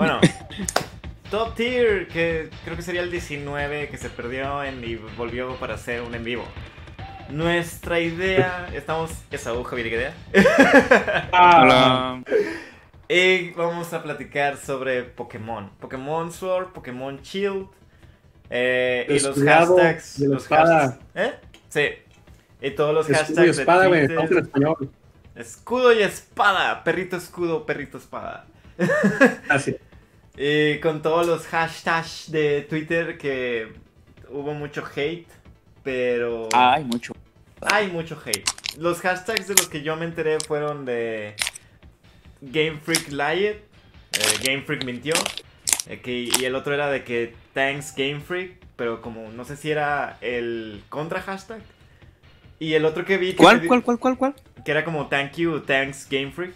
Bueno, Top Tier, que creo que sería el 19 que se perdió en, y volvió para hacer un en vivo. Nuestra idea, estamos, Esaú Javier idea. Hola. Y vamos a platicar sobre Pokémon. Pokémon Sword, Pokémon Shield. eh, y los hashtags. de la Los espada. hashtags. ¿Eh? Sí. Y todos los Escudo hashtags. y espada, de güey. Twitter. Español. Escudo y espada. Perrito escudo, perrito espada. Así. Y con todos los hashtags de Twitter que hubo mucho hate. Pero. Ay, mucho. Hay mucho hate. Los hashtags de los que yo me enteré fueron de Game Freak Lied, eh, Game Freak mintió, eh, que- y el otro era de que Thanks Game Freak, pero como no sé si era el contra hashtag. Y el otro que vi que, ¿Cuál, cuál, cuál, cuál, cuál? que era como Thank you, Thanks Game Freak.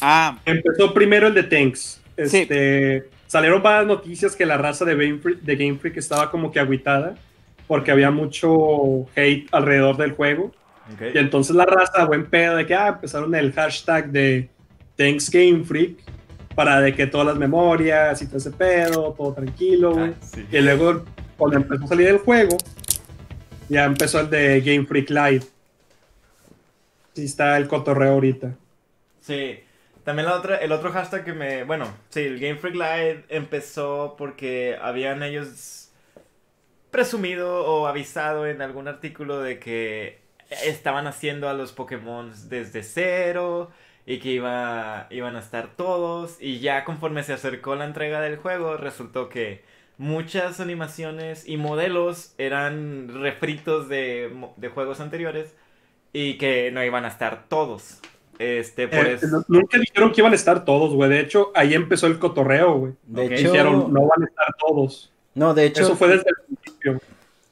Ah, Empezó primero el de Tanks. Este, Salieron varias noticias que la raza de Game, Freak, de Game Freak estaba como que agüitada porque había mucho hate alrededor del juego. Y entonces la raza, buen pedo, de que ah, empezaron el hashtag de Thanks Game Freak para de que todas las memorias y todo ese pedo, todo tranquilo. Ah, sí. Y luego, cuando empezó a salir el juego, ya empezó el de Game Freak Live. Sí está el cotorreo ahorita. Sí. También la otra, el otro hashtag que me. Bueno, sí, el Game Freak Live empezó porque habían ellos presumido o avisado en algún artículo de que estaban haciendo a los Pokémon desde cero y que iba, iban a estar todos. Y ya conforme se acercó la entrega del juego, resultó que muchas animaciones y modelos eran refritos de, de juegos anteriores y que no iban a estar todos. Este, por Eh, eso. no- nunca dijeron que iban a estar todos, güey. De hecho, ahí empezó el cotorreo, güey. De hecho, Dijeron, no van a estar todos. no, de hecho, Eso fue desde el principio.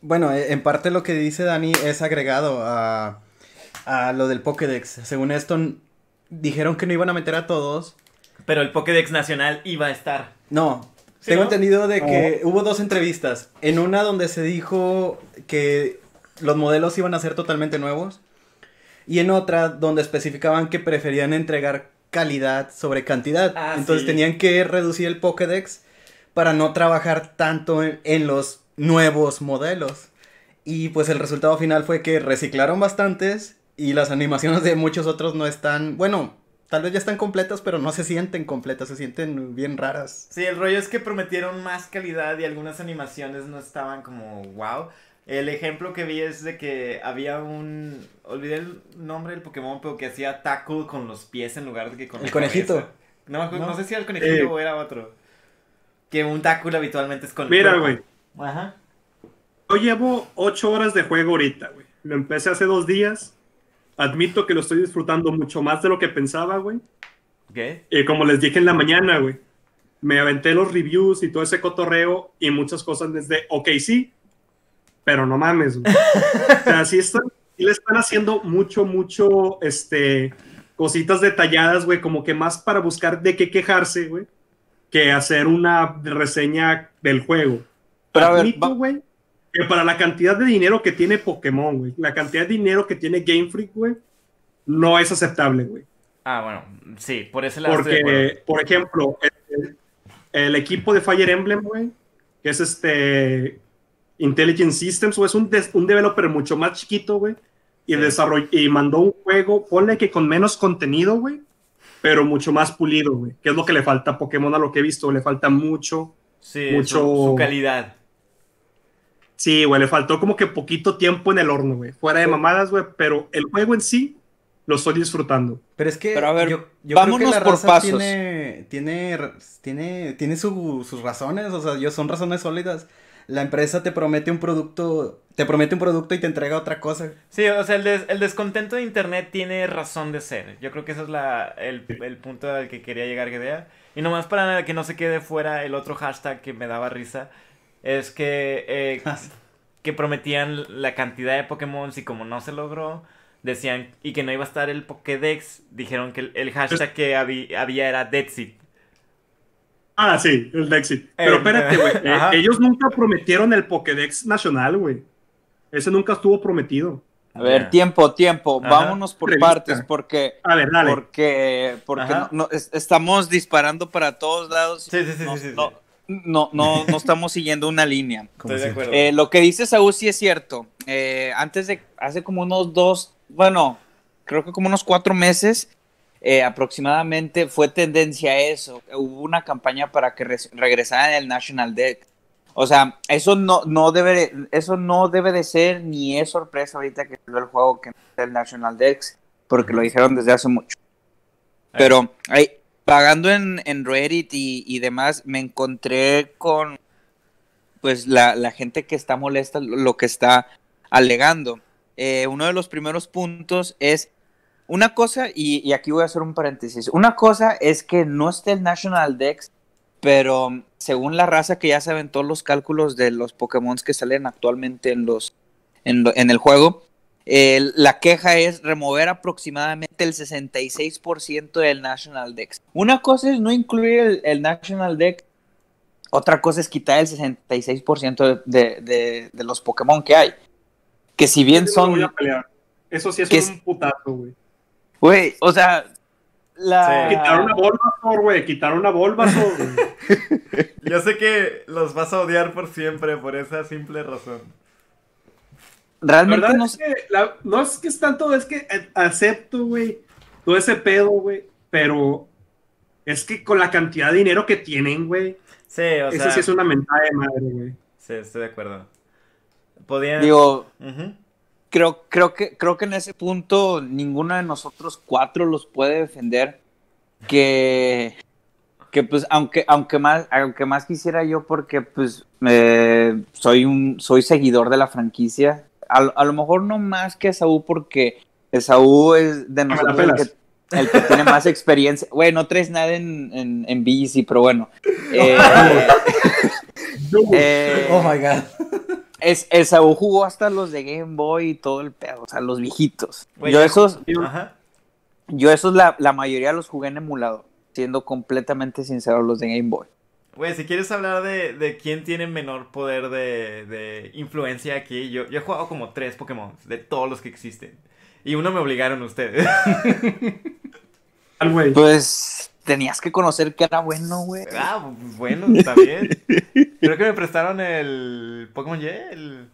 bueno, eh, en parte lo que dice Dani es agregado a, a lo del Pokédex. Según esto, dijeron que no iban a meter a todos. Pero el Pokédex nacional iba a estar. No, ¿Sí, tengo no? entendido de que hubo dos entrevistas. En una donde se dijo que los modelos iban a ser totalmente nuevos. Y en otra donde especificaban que preferían entregar calidad sobre cantidad. Ah, Entonces sí. tenían que reducir el Pokédex para no trabajar tanto en, en los nuevos modelos. Y pues el resultado final fue que reciclaron bastantes y las animaciones de muchos otros no están, bueno, tal vez ya están completas, pero no se sienten completas, se sienten bien raras. Sí, el rollo es que prometieron más calidad y algunas animaciones no estaban como wow. El ejemplo que vi es de que había un. Olvidé el nombre del Pokémon, pero que hacía tackle con los pies en lugar de que con El conejito. No, No. no sé si era el conejito Eh. o era otro. Que un tackle habitualmente es con Mira, güey. Ajá. Yo llevo ocho horas de juego ahorita, güey. Lo empecé hace dos días. Admito que lo estoy disfrutando mucho más de lo que pensaba, güey. Ok. Y como les dije en la mañana, güey. Me aventé los reviews y todo ese cotorreo y muchas cosas desde, ok, sí, pero no mames, güey. O sea, sí, están, sí le están haciendo mucho, mucho, este, cositas detalladas, güey, como que más para buscar de qué quejarse, güey, que hacer una reseña del juego. Pero a ver, Admito, güey, que para la cantidad de dinero que tiene Pokémon, güey, la cantidad de dinero que tiene Game Freak, güey, no es aceptable, güey. Ah, bueno, sí, por ese lado de Porque, acuerdo. por ejemplo, el, el equipo de Fire Emblem, güey, que es este Intelligent Systems, güey, es un, des- un developer mucho más chiquito, güey, y, Sí. desarroll- y mandó un juego, ponle que con menos contenido, güey, pero mucho más pulido, güey, que es lo que le falta a Pokémon a lo que he visto, le falta mucho. Sí, mucho- su, su calidad. Sí, güey, le faltó como que poquito tiempo en el horno, güey, fuera de mamadas, güey, pero el juego en sí lo estoy disfrutando. Pero es que Pero a ver, yo, yo vámonos creo que la por raza pasos. tiene tiene tiene tiene su- sus razones, o sea, yo son razones sólidas. La empresa te promete un producto, te promete un producto y te entrega otra cosa. Sí, o sea, el, des- el descontento de internet tiene razón de ser. Yo creo que ese es la, el, el punto al que quería llegar Gedea. Y nomás para que no se quede fuera el otro hashtag que me daba risa, es que, eh, que prometían la cantidad de Pokémon y como no se logró, decían, y que no iba a estar el Pokédex, dijeron que el, el hashtag que habi- había era Deadseed. Ah, sí, el Dexit. Pero Eh, espérate, güey. eh, ellos nunca prometieron el Pokédex nacional, güey. Ese nunca estuvo prometido. A ver, tiempo, tiempo. Ajá. Vámonos por Revista. partes porque A ver, dale. porque porque no, no- es- estamos disparando para todos lados. Sí, sí, sí, no, sí, sí, no, sí. no, no, no estamos siguiendo una línea. Estoy de acuerdo. Eh, lo que dice Saúl sí es cierto. Eh, antes de, hace como unos dos, bueno, creo que como unos cuatro meses eh, aproximadamente fue tendencia a eso. Hubo una campaña para que res- regresaran el National Deck. O sea, eso no, no debe, eso no debe de ser ni es sorpresa ahorita que salió el juego que el National Dex, porque lo dijeron desde hace mucho. Pero ahí, pagando en, en Reddit y, y demás, me encontré con pues la, la gente que está molesta, lo lo que está alegando. Eh, uno de los primeros puntos es una cosa, y, y aquí voy a hacer un paréntesis, una cosa es que no esté el National Dex, pero según la raza que ya saben todos los cálculos de los Pokémon que salen actualmente en, los, en, lo- en el juego, eh, la queja es remover aproximadamente el 66% del National Dex. Una cosa es no incluir el, el National Dex, otra cosa es quitar el 66% de, de, de, de los Pokémon que hay. Que si bien son... Eso sí es que un putazo, güey. Güey, o sea... La... Sí. Quitar una Bulbasaur, güey. Quitar una Bulbasaur, güey. Yo sé que los vas a odiar por siempre por esa simple razón. Realmente no es que la- no es que es tanto, es que eh, acepto, güey, todo ese pedo, güey, pero es que con la cantidad de dinero que tienen, güey, Sí, o eso sea. sí es una mentada de madre, güey. Sí, estoy de acuerdo. Podían. digo, Ujú. Creo, creo, que, creo que en ese punto ninguno de nosotros cuatro los puede defender. Que, que pues, aunque, aunque, más, aunque más quisiera yo, porque pues eh, soy, un, soy seguidor de la franquicia. A, lo- a lo mejor no más que Saúl, porque Saúl es de la nosotros el que, el que tiene más experiencia. Güey, no traes nada en, en, pero bueno. Eh, eh, Oh my god. es, el Saúl jugó hasta los de Game Boy y todo el pedo, o sea, los viejitos. Yo esos, Ajá. yo esos la, la mayoría los jugué en emulador, siendo completamente sincero, los de Game Boy. Güey, si quieres hablar de, de quién tiene menor poder de, de influencia aquí, yo, yo he jugado como tres Pokémon, de todos los que existen. Y uno me obligaron ustedes. Al güey. Pues tenías que conocer que era bueno, güey. ah, bueno, está bien. Creo que me prestaron el Pokémon Y, el,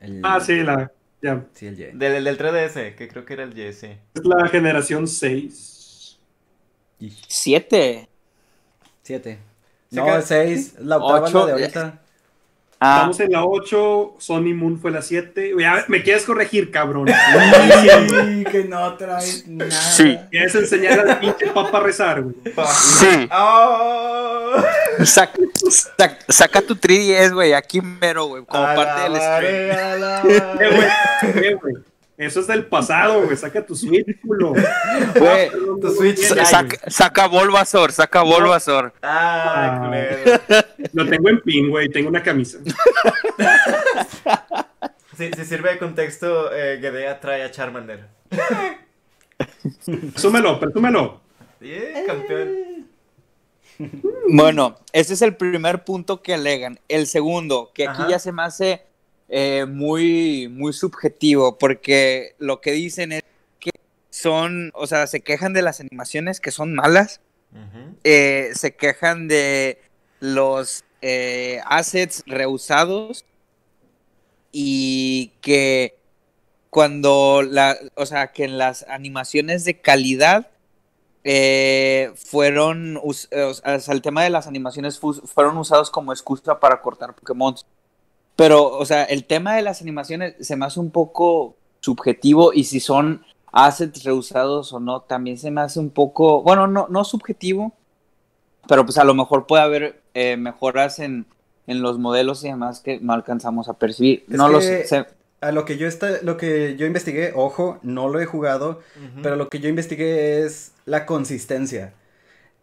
El- Ah, sí, la, ya. Sí, el J. del, del 3DS, que creo que era el Y, sí. Es la generación 6. Ish. Siete. Siete. Se No, queda- el seis. La octava es Ocho, la de ahorita. Ah, Estamos en la 8, Sony Moon fue la 7. Güey, a ver, me quieres corregir, cabrón. Ay, que no traes nada. Sí. Quieres enseñar al pinche papa a rezar, güey. sí. ¡Oh! Saca, saca, saca tu 3DS, güey, aquí mero, güey, como parte del stream. Eh, güey, eh, güey. Eso es del pasado, güey. Saca tu Switch, culo. Güey, Tu Switch sa- Lite. saca, saca Bulbasaur, saca Bulbasaur. Ah, Ah. culero. Lo tengo en pin, güey. Tengo una camisa. Si, si sirve de contexto, eh, Gedea trae a Charmander. Presúmelo, presúmelo. Yeah, campeón. Bueno, ese es el primer punto que alegan. El segundo, que aquí Ajá. ya se me hace eh, muy, muy subjetivo, porque lo que dicen es que son, o sea, se quejan de las animaciones que son malas, eh, se quejan de los eh, assets reusados y que cuando la, o sea, que en las animaciones de calidad eh, fueron, eh, o sea, el tema de las animaciones fu- fueron usados como excusa para cortar Pokémon. Pero, o sea, el tema de las animaciones se me hace un poco subjetivo y si son assets reusados o no, también se me hace un poco, bueno, no, no subjetivo, pero pues a lo mejor puede haber eh, mejoras en, en los modelos y demás que no alcanzamos a percibir. Es no lo que- sé. se- A lo que yo está, lo que yo investigué, ojo, no lo he jugado, pero lo que yo investigué es la consistencia.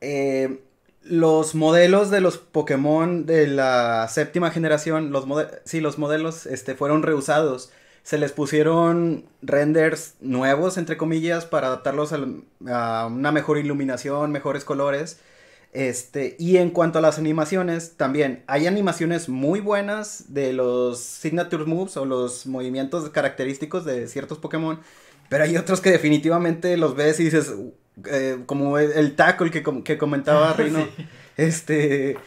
Eh, los modelos de los Pokémon de la séptima generación, los sí, los modelos este, fueron reusados. Se les pusieron renders nuevos, entre comillas, para adaptarlos a una mejor iluminación, mejores colores. Este, y en cuanto a las animaciones, también hay animaciones muy buenas de los signature moves o los movimientos característicos de ciertos Pokémon, pero hay otros que definitivamente los ves y dices, eh, como el, el, tackle que, que comentaba Rino, sí. este,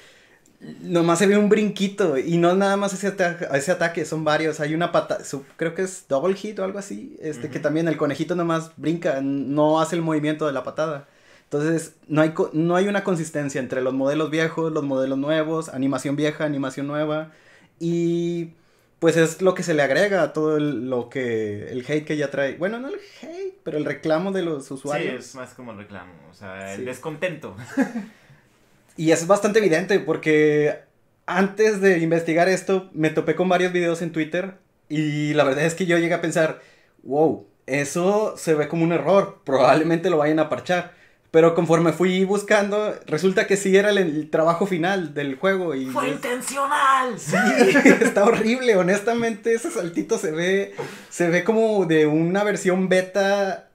nomás se ve un brinquito y no nada más ese, ata ese ataque, son varios, hay una pata, creo que es double hit o algo así, este, uh -huh. que también el conejito nomás brinca, no hace el movimiento de la patada. Entonces, no hay, no hay una consistencia entre los modelos viejos, los modelos nuevos, animación vieja, animación nueva. Y pues es lo que se le agrega a todo el, lo que el hate que ya trae. Bueno, no el hate, pero el reclamo de los usuarios. Sí, es más como el reclamo, o sea, el sí. descontento. y es bastante evidente porque antes de investigar esto me topé con varios videos en Twitter y la verdad es que yo llegué a pensar, wow, eso se ve como un error, probablemente lo vayan a parchar. Pero conforme fui buscando, resulta que sí era el, el trabajo final del juego. Y ¡Fue es... intencional! Sí, está horrible. Honestamente, ese saltito se ve, se ve como de una versión beta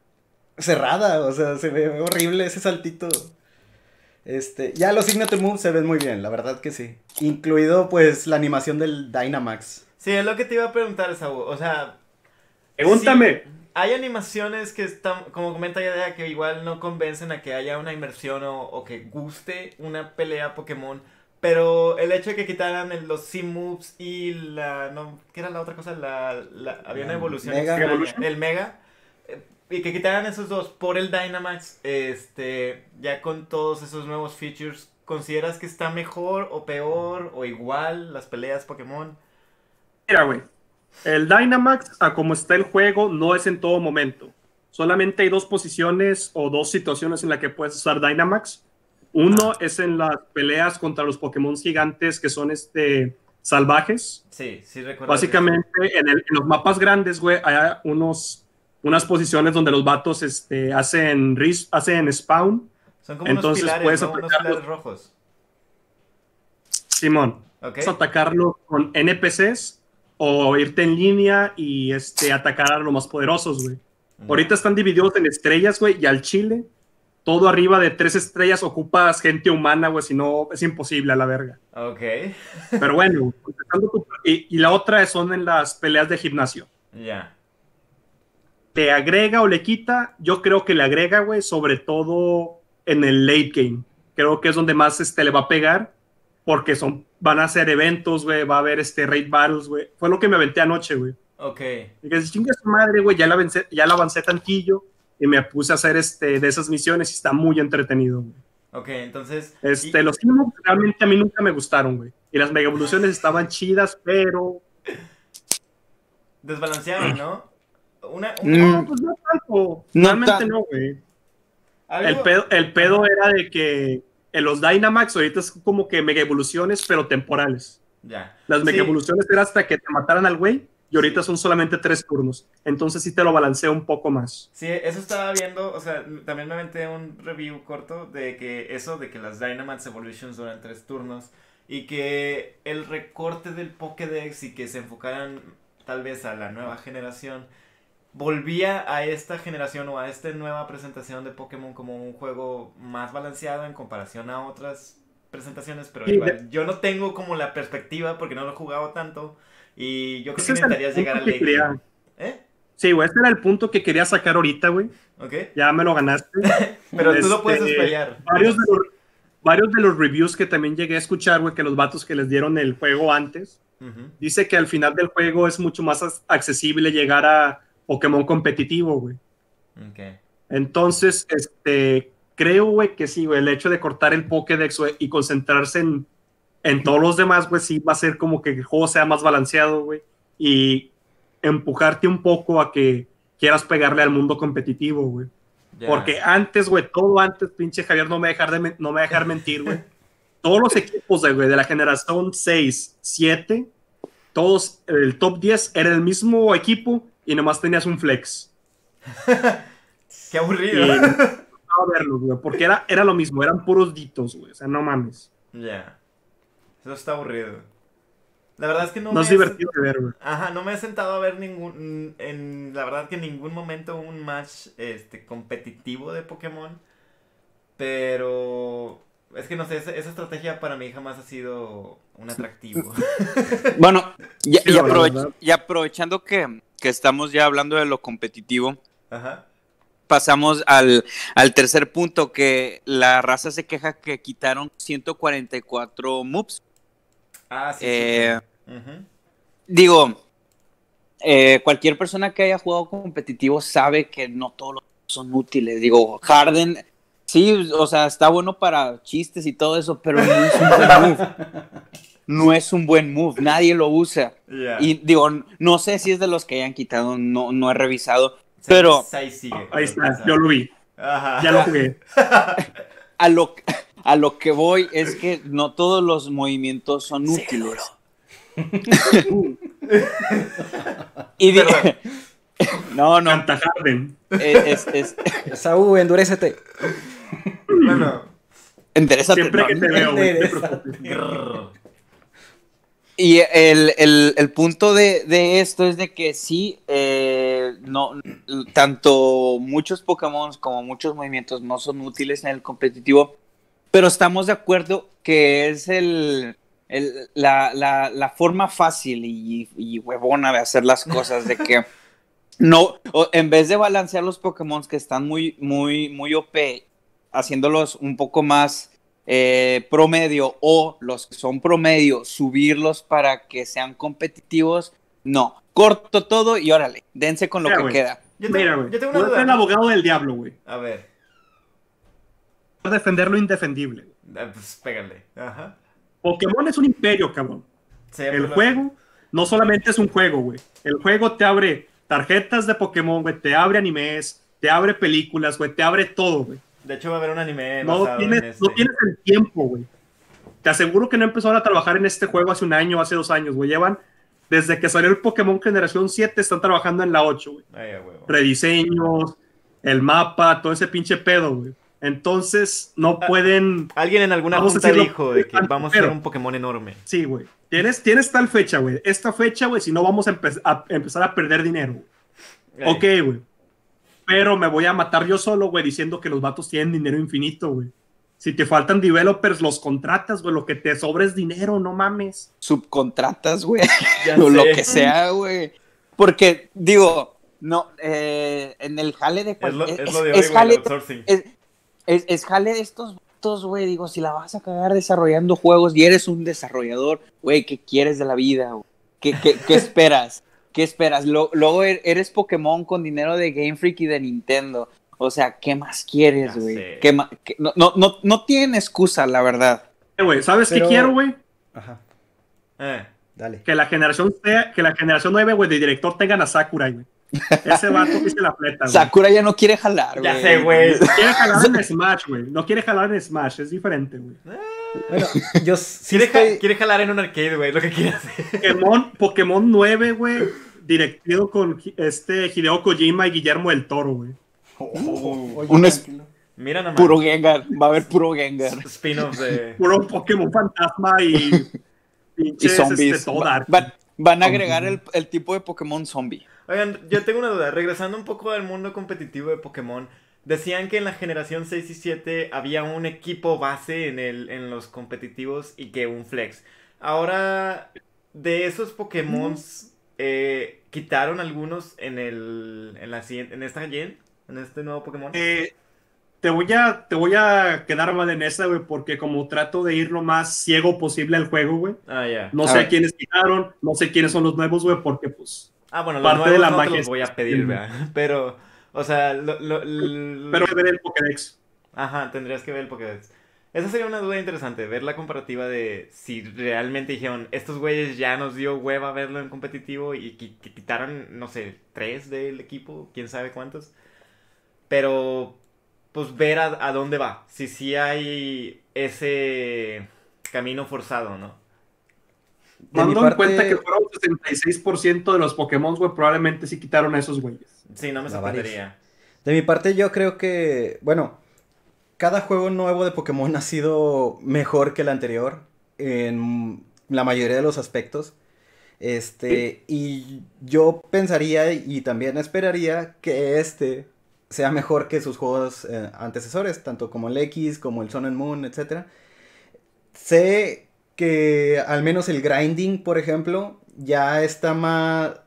cerrada. O sea, se ve horrible ese saltito. Este, ya los Signature Moves se ven muy bien, la verdad que sí. Incluido, pues, la animación del Dynamax. Sí, es lo que te iba a preguntar, Saúl. O sea... Pregúntame. Sí hay animaciones que están, como comenta Yadea, que igual no convencen a que haya una inmersión o, o, que guste una pelea Pokémon. Pero el hecho de que quitaran el, los C-Moves y la... No, ¿Qué era la otra cosa? La, la había una evolución Mega. extraña. El Mega. Eh, y que quitaran esos dos por el Dynamax, este, ya con todos esos nuevos features, ¿consideras que está mejor o peor o igual las peleas Pokémon? Mira, güey, el Dynamax, a como está el juego, no es en todo momento. Solamente hay dos posiciones o dos situaciones en las que puedes usar Dynamax. Uno ah. es en las peleas contra los Pokémon gigantes que son este, salvajes. Sí, sí recuerdo. Básicamente, en, el, en, los mapas grandes, güey, hay unos, unas posiciones donde los vatos este, hacen, hacen spawn. Son como Entonces, unos pilares, puedes ¿no? unos pilares rojos. Simón. Okay. Puedes atacarlo con NPCs o irte en línea y este, atacar a los más poderosos, güey. Mm. Ahorita están divididos en estrellas, güey, y al chile, todo arriba de tres estrellas ocupas gente humana, güey, si no, es imposible a la verga. Ok. Pero bueno, tu, y, y, la otra son en las peleas de gimnasio. Ya. Yeah. ¿Te agrega o le quita? Yo creo que le agrega, güey, sobre todo en el late game. Creo que es donde más este, le va a pegar porque son, van a hacer eventos, güey, va a haber este raid battles, güey. Fue lo que me aventé anoche, güey. Ok. Y que chinga su madre, güey, ya la, avancé, ya la avancé tantillo y me puse a hacer este, de esas misiones y está muy entretenido, güey. Ok, entonces... Este, y... Los Team realmente a mí nunca me gustaron, güey. Y las mega evoluciones estaban chidas, pero... Desbalancearon, ¿no? Una, una... No, pues no tanto. Realmente no, güey. El pedo, el pedo era de que en los Dynamax ahorita es como que mega evoluciones, pero temporales. Ya. Las mega evoluciones era hasta que te mataran al güey y ahorita son solamente tres turnos. Entonces sí te lo balanceo un poco más. Sí, eso estaba viendo, o sea, también me aventé un review corto de que eso, de que las Dynamax Evolutions duran tres turnos y que el recorte del Pokédex y que se enfocaran tal vez a la nueva generación volvía a esta generación o a esta nueva presentación de Pokémon como un juego más balanceado en comparación a otras presentaciones, pero sí, igual, yo no tengo como la perspectiva porque no lo he jugado tanto y yo creo que necesitarías llegar al late. ¿Eh? Sí, güey, este era el punto que quería sacar ahorita, güey. Ok. Ya me lo ganaste. pero este, tú lo puedes. Varios de, los, varios de los reviews que también llegué a escuchar, güey, que los vatos que les dieron el juego antes, uh -huh. dice que al final del juego es mucho más accesible llegar a Pokémon competitivo, güey. Okay. Entonces, este, creo, güey, que sí, güey, el hecho de cortar el Pokédex y concentrarse en, en todos los demás, güey, sí va a ser como que el juego sea más balanceado, güey, y empujarte un poco a que quieras pegarle al mundo competitivo, güey. Yeah. Porque antes, güey, todo antes, pinche Javier, no me dejar, de, no me dejar mentir, güey. todos los equipos, güey, de la generación 6, 7, todos, el top 10 era el mismo equipo y nomás tenías un flex. Qué aburrido. Y, no verlo, güey, porque era, era lo mismo, eran puros ditos, güey, o sea, no mames. Ya. Yeah. Eso está aburrido. La verdad es que no, no me es divertido de ver, güey. Ajá, no me he sentado a ver ningún en la verdad que en ningún momento un match este competitivo de Pokémon, pero es que no sé, esa, esa estrategia para mí jamás ha sido un atractivo. Bueno, y aprovechando que, que estamos ya hablando de lo competitivo, Ajá. pasamos al, al tercer punto, que la raza se queja que quitaron 144 moves. Ah, sí. Eh, sí. Ujú. Digo, eh, cualquier persona que haya jugado competitivo sabe que no todos los son útiles. Digo, Harden, sí, o sea, está bueno para chistes y todo eso, pero no es un buen move. No es un buen move, nadie lo usa. Y digo, no sé si es de los que hayan quitado, no, no he revisado, pero seis sigue. Ahí está, yo lo vi. Ajá. Ya lo jugué. a lo, a lo que voy es que no todos los movimientos son útiles. y di- Perdón. no, no, Canta Harden. es, es, Saúl, endurécete. Bueno. enderezate, Siempre no, que te veo, güey. no te Endereza. preocupes. Y el, el- el punto de, de esto es de que sí, eh, no, tanto muchos Pokémon como muchos movimientos no son útiles en el competitivo, pero estamos de acuerdo que es el, el- la, la- la forma fácil y, y huevona de hacer las cosas, de que no, en vez de balancear los Pokémon que están muy, muy, muy OP, haciéndolos un poco más eh, promedio o los que son promedio, subirlos para que sean competitivos. No, corto todo y órale, dense con lo Mira, que queda. Yo tengo, Mira, güey. yo tengo una a ser el duda. abogado del diablo, güey. A ver. Defender lo indefendible. Pues pégale. Ajá. Pokémon es un imperio, cabrón. Sí, El pues, juego no solamente es un juego, güey. El juego te abre tarjetas de Pokémon, güey. Te abre animes, te abre películas, güey. Te abre todo, güey. De hecho, va a haber un anime No basado tienes, en este. no tienes el tiempo, güey. Te aseguro que no empezaron a trabajar en este juego hace un año, hace dos años, güey. Llevan, desde que salió el Pokémon Generación 7, están trabajando en la 8, güey. Rediseños, el mapa, todo ese pinche pedo, güey. Entonces, no Ah. pueden... Alguien en alguna junta decirlo, dijo de que vamos a hacer un Pokémon enorme. Sí, güey. Tienes, tienes tal fecha, güey. Esta fecha, güey, si no vamos a, empe- a empezar a perder dinero. güey. Ey. Ok, güey. Pero me voy a matar yo solo, güey, diciendo que los vatos tienen dinero infinito, güey. Si te faltan developers, los contratas, güey. Lo que te sobra es dinero, no mames. Subcontratas, güey, o lo que sea, güey. Porque, digo, no, eh, en el jale de... Es lo, es- es lo de es hoy, jale es, jale de estos vatos, güey. Digo, si la vas a cagar desarrollando juegos y eres un desarrollador, güey, ¿qué quieres de la vida? güey? ¿Qué, qué, qué esperas? ¿Qué esperas? Lo- luego er- eres Pokémon con dinero de Game Freak y de Nintendo. O sea, ¿qué más quieres, güey? sé. ¿Qué ma- qué- no, no, no, no tienen excusa, la verdad. Eh, güey, ¿sabes Pero- qué quiero, güey? Ajá, Eh. dale. Que la generación sea, que la generación 9, güey, de director tengan a Sakurai, güey. Ese vato se la fleta, güey. Sakura ya no quiere jalar, güey. Ya sé, güey. Quiere jalar en Smash, güey. No quiere jalar en Smash, es diferente, güey. Bueno, yo sí Quiere, ja- estoy... quiere jalar en un arcade, güey, lo que quiere hacer. Pokémon, Pokémon 9, güey, directivo con este Hideo Kojima y Guillermo del Toro, güey. Oye, Un es-. Mira nomás. Puro Gengar. Va a haber puro Gengar. Spin-off de. Puro Pokémon fantasma y Y pinches, zombies. este, todo Va- dark. van, van a agregar el, el tipo de Pokémon zombie. Oigan, yo tengo una duda. Regresando un poco al mundo competitivo de Pokémon. Decían que en la generación 6 y 7 había un equipo base en, el, en los competitivos y que un flex. Ahora, de esos Pokémon, eh, quitaron algunos en, el, en, la, siguiente- en esta gen, en este nuevo Pokémon. Eh, te voy a te voy a quedar mal en esa, güey, porque como trato de ir lo más ciego posible al juego, güey. Ah, ya. No A sé ver. a quiénes quitaron, no sé quiénes son los nuevos, güey, porque pues... Ah, bueno, los parte nuevos de la no te los voy a pedir, ¿verdad? Pero, o sea, lo, lo- lo- Pero ver el Pokédex. Ajá, tendrías que ver el Pokédex. Esa sería una duda interesante, ver la comparativa de si realmente dijeron, estos güeyes ya nos dio hueva verlo en competitivo y que quitaran, no sé, tres del equipo, quién sabe cuántos. Pero, pues ver a, a dónde va, si sí hay ese camino forzado, ¿no? Dando en parte- cuenta que fueron 66% de los Pokémon, güey, probablemente sí quitaron a esos güeyes. Sí, no me sorprendería. De mi parte yo creo que, bueno, cada juego nuevo de Pokémon ha sido mejor que el anterior en la mayoría de los aspectos. Este, y yo pensaría y también esperaría que este sea mejor que sus juegos eh, antecesores, tanto como el X, como el Sun and Moon, etc. Sé que al menos el grinding, por ejemplo, ya está más,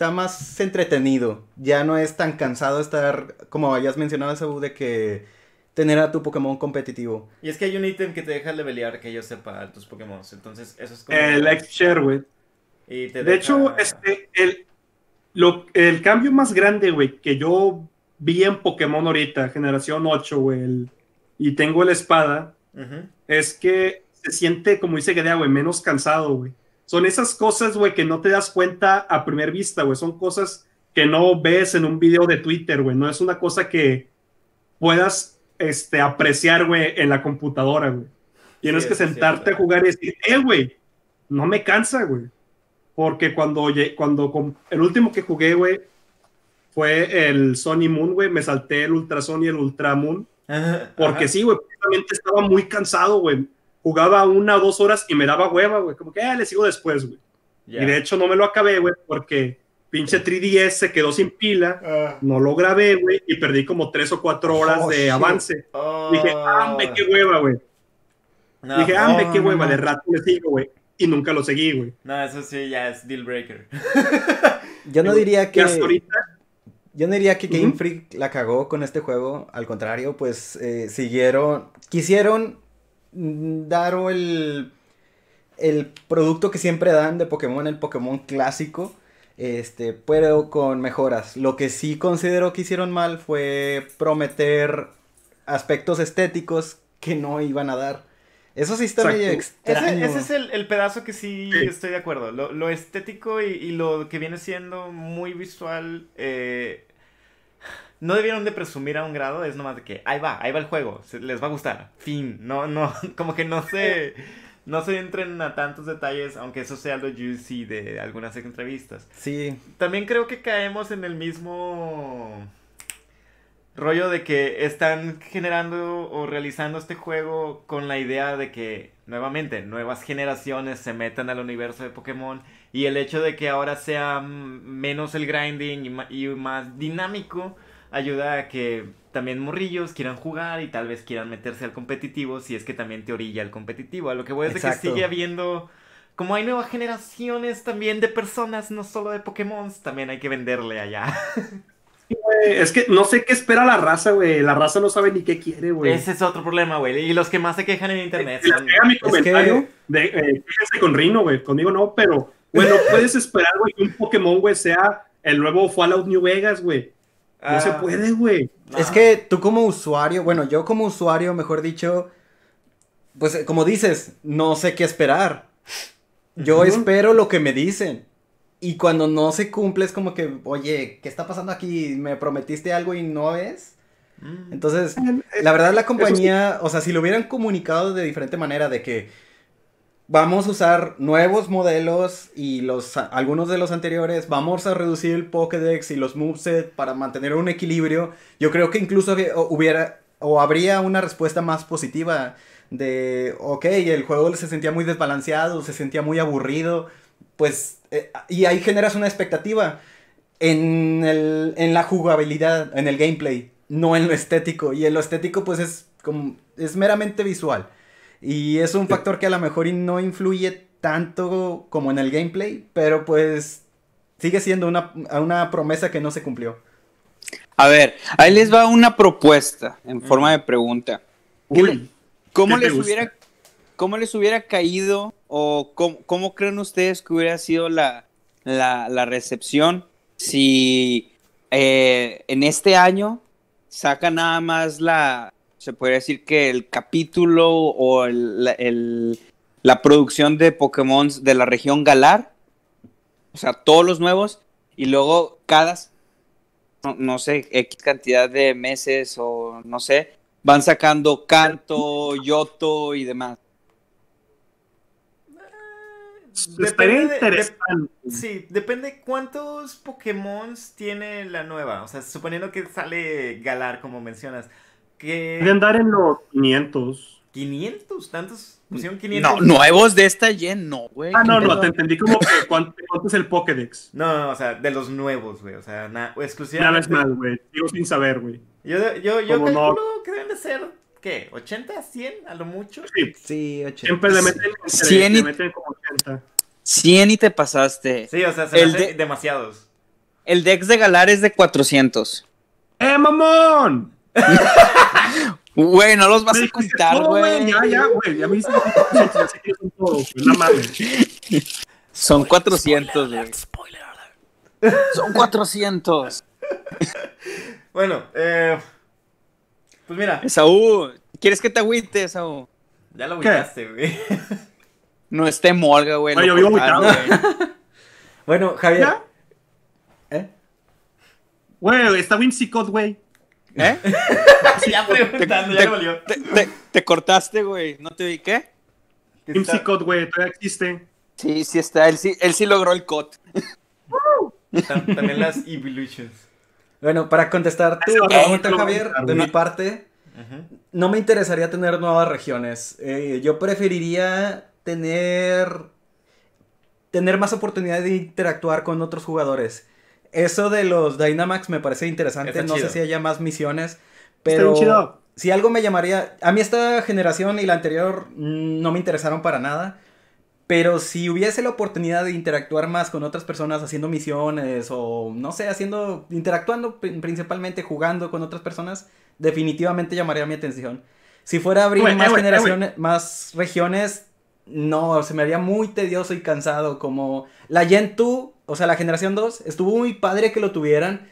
está más entretenido. Ya no es tan cansado estar, como hayas mencionado, Sabu, de que tener a tu Pokémon competitivo. Y es que hay un ítem que te deja levelear que yo sepa a tus Pokémon. Entonces, eso es como. El X-Share, güey. De hecho, este, el, lo, el cambio más grande, güey, que yo vi en Pokémon ahorita, generación 8, güey, y tengo la espada, es que se siente, como dice Gedea, güey, menos cansado, güey. Son esas cosas, güey, que no te das cuenta a primera vista, güey. Son cosas que no ves en un video de Twitter, güey. No es una cosa que puedas este, apreciar, güey, en la computadora, güey. Tienes que sentarte a jugar y decir, eh, güey, no me cansa, güey. Porque cuando, cuando el último que jugué, güey, fue el Sony Moon, güey, me salté el Ultra Sony y el Ultra Moon. porque sí, güey, precisamente estaba muy cansado, güey. Jugaba una o dos horas y me daba hueva, güey. Como que, ah, le sigo después, güey. Y de hecho no me lo acabé, güey, porque pinche 3DS se quedó sin pila, ah. no lo grabé, güey, y perdí como tres o cuatro horas oh, de avance. Dije, ¡ambe, qué hueva, güey! Dije, ¡ambe, qué hueva! De rato le sigo, güey. Y nunca lo seguí, güey. No, eso sí ya es deal breaker. Yo no diría que... Yo no diría que Game Freak la cagó con este juego, al contrario, pues eh, siguieron, quisieron dar el, el producto que siempre dan de Pokémon, el Pokémon clásico, este, pero con mejoras. Lo que sí considero que hicieron mal fue prometer aspectos estéticos que no iban a dar. Eso sí está medio extraño. Ese, es el, pedazo que sí, estoy de acuerdo. Lo, estético y, lo que viene siendo muy visual. Eh, no debieron de presumir a un grado. Es nomás de que ahí va, ahí va el juego. les va a gustar. Fin. No, no, como que no se no se entren a tantos detalles, aunque eso sea lo juicy de algunas entrevistas. Sí. También creo que caemos en el mismo rollo de que están generando o realizando este juego con la idea de que, nuevamente, nuevas generaciones se metan al universo de Pokémon y el hecho de que ahora sea menos el grinding y más dinámico ayuda a que también morrillos quieran jugar y tal vez quieran meterse al competitivo si es que también te orilla al competitivo. A lo que voy a decir que sigue habiendo... Como hay nuevas generaciones también de personas, no solo de Pokémon, también hay que venderle allá. es que no sé qué espera la raza, güey. La raza no sabe ni qué quiere, güey. Ese es otro problema, güey. Y los que más se quejan en internet. Son... mi comentario de, eh, con Rino, güey. Conmigo no, pero, bueno, puedes esperar, güey, que un Pokémon, güey, sea el nuevo Fallout New Vegas, güey. No se ah. puede, güey. Es que tú como usuario, bueno, yo como usuario, mejor dicho, pues eh, como dices, no sé qué esperar. Yo espero lo que me dicen. Y cuando no se cumple es como que, oye, ¿qué está pasando aquí? ¿Me prometiste algo y no es? Mm. Entonces, la verdad la compañía, o sea, si lo hubieran comunicado de diferente manera, de que vamos a usar nuevos modelos y los algunos de los anteriores, vamos a reducir el Pokédex y los moveset para mantener un equilibrio. Yo creo que incluso hubiera o habría una respuesta más positiva de, ok, el juego se sentía muy desbalanceado, se sentía muy aburrido, pues, eh, y ahí generas una expectativa en, el, en la jugabilidad, en el gameplay, no en lo estético, y en lo estético pues es, como, es meramente visual. Y es un factor que a lo mejor no influye tanto como en el gameplay, pero pues sigue siendo una, una promesa que no se cumplió. A ver, ahí les va una propuesta en forma de pregunta. ¿Cómo, les hubiera, ¿Cómo les hubiera caído o cómo, creen ustedes que hubiera sido la, recepción si eh, en este año saca nada más la, se podría decir que el capítulo o la producción de Pokémon de la región Galar, o sea, todos los nuevos, y luego cada, no, sé, X cantidad de meses o no sé, van sacando Canto, Yoto y demás. Depende sí, depende cuántos Pokémon tiene la nueva. O sea, suponiendo que sale Galar, como mencionas. Deben dar en los 500. ¿500? ¿Tantos? Pusieron 500. No, nuevos de esta gen, no, güey. Ah, no, ¿Qué no, te entendí como que cuánto, cuánto es el Pokédex. No, no, o sea, de los nuevos, güey. O sea, na- Una exclusivamente. vez más, güey. Sigo sin saber, güey. Yo, yo, yo calculo que deben de ser, ¿qué? ¿80, 100 a lo mucho? Sí, Sí, 80. siempre le meten, entre- Cien y- le meten como 80. 100 y te pasaste. Sí, o sea, se El de- demasiados. El Dex de Galar es de 400. ¡Eh, mamón! Güey, no los vas Me a contar, no, güey. Ya, ya, güey. Ya me dicen que ya sé que son todos, güey. No mames. Son 400, güey. Son 400. Bueno, eh. Pues mira, Esaú, ¿quieres que te agüite, Esaú? ya lo ubicaste, güey. No esté molga, güey. Lo yo vivo agüitado. güey. Bueno, Javier. ¿Ya? ¿Eh? Güey, está Whimsicott, güey. ¿Eh? ya preguntando, ya te, valió. te- te- te cortaste, güey. ¿No te vi qué? Está- Whimsicott, güey, todavía existe. Sí, sí está. Él sí, él sí logró el cot. tam- También las Evolutions. Bueno, para contestar tu pregunta, Javier, de mi parte, Ujú. no me interesaría tener nuevas regiones. Eh, yo preferiría tener tener más oportunidad de interactuar con otros jugadores. Eso de los Dynamax me parece interesante. Está no chido. sé si haya más misiones, Está pero bien chido. si algo me llamaría, a mí esta generación y la anterior mm, no me interesaron para nada. Pero si hubiese la oportunidad de interactuar más con otras personas haciendo misiones o no sé, haciendo interactuando pri- principalmente jugando con otras personas, definitivamente llamaría mi atención. Si fuera a abrir eh, más eh, generaciones, más regiones, no, se me haría muy tedioso y cansado como la Gen 2, o sea, la generación 2, estuvo muy padre que lo tuvieran,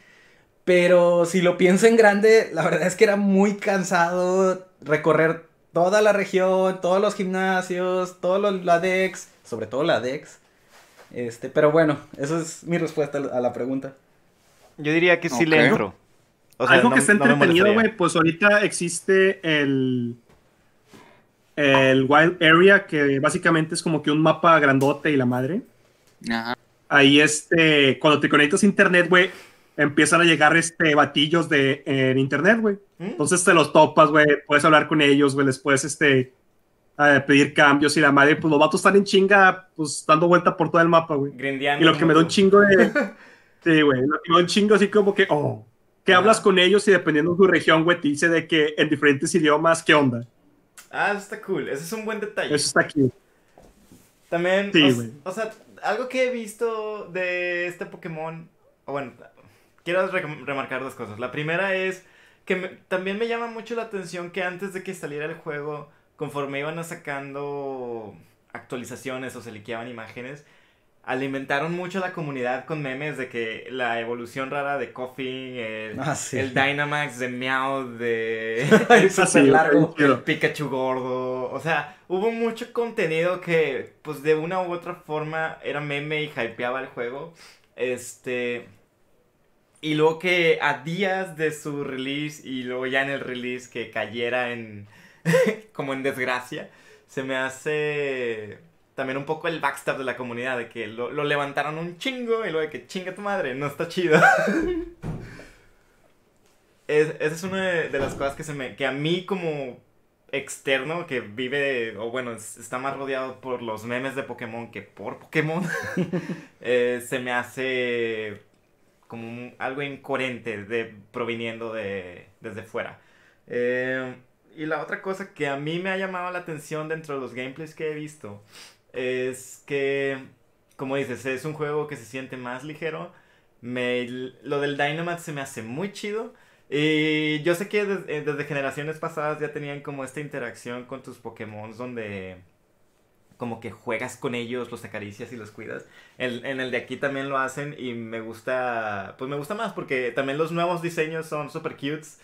pero si lo pienso en grande, la verdad es que era muy cansado recorrer toda la región, todos los gimnasios, todos los la Dex, sobre todo la Dex. Este, pero bueno, esa es mi respuesta a la- pregunta. Yo diría que sí le entro. O sea, Algo no- que está entretenido, güey, pues ahorita existe el el Wild Area, que básicamente es como que un mapa grandote y la madre. Ajá. Ahí, este, cuando te conectas a internet, güey, empiezan a llegar, este, batillos de, en internet, güey. ¿Mm? Entonces te los topas, güey, puedes hablar con ellos, güey, les puedes, este, pedir cambios y la madre, pues los vatos están en chinga, pues, dando vuelta por todo el mapa, güey. Y lo que me da un chingo de... Sí, güey, lo que me da un chingo así como que, oh, que hablas con ellos y dependiendo de tu región, güey, te dice de que en diferentes idiomas, ¿qué onda? Ah, eso está cool. Ese es un buen detalle. Eso está aquí. También, Sí, o, o sea, algo que he visto de este Pokémon, o bueno, quiero re- remarcar dos cosas. La primera es que también me llama mucho la atención que antes de que saliera el juego, conforme iban sacando actualizaciones o se liqueaban imágenes, alimentaron mucho la comunidad con memes de que la evolución rara de Coffee, el, Ah, sí. el Dynamax de Meow, de güey, largo. el Pikachu gordo. O sea, hubo mucho contenido que, pues de una u otra forma, era meme y hypeaba el juego. Este. Y luego que a días de su release y luego ya en el release que cayera en. como en desgracia, se me hace. También un poco el backstab de la comunidad, de que lo, levantaron un chingo y luego de que chinga tu madre, no está chido. Es- esa es una de, las cosas que se me que a mí como externo que vive o bueno es- está más rodeado por los memes de Pokémon que por Pokémon eh, se me hace como algo incoherente de proviniendo de desde fuera Eh, y la otra cosa que a mí me ha llamado la atención dentro de los gameplays que he visto es que como dices es un juego que se siente más ligero me, lo del Dynamax se me hace muy chido y yo sé que eh, desde generaciones pasadas ya tenían como esta interacción con tus Pokémon donde como que juegas con ellos, los acaricias y los cuidas. El- en el de aquí también lo hacen y me gusta, pues me gusta más porque también los nuevos diseños son super cutes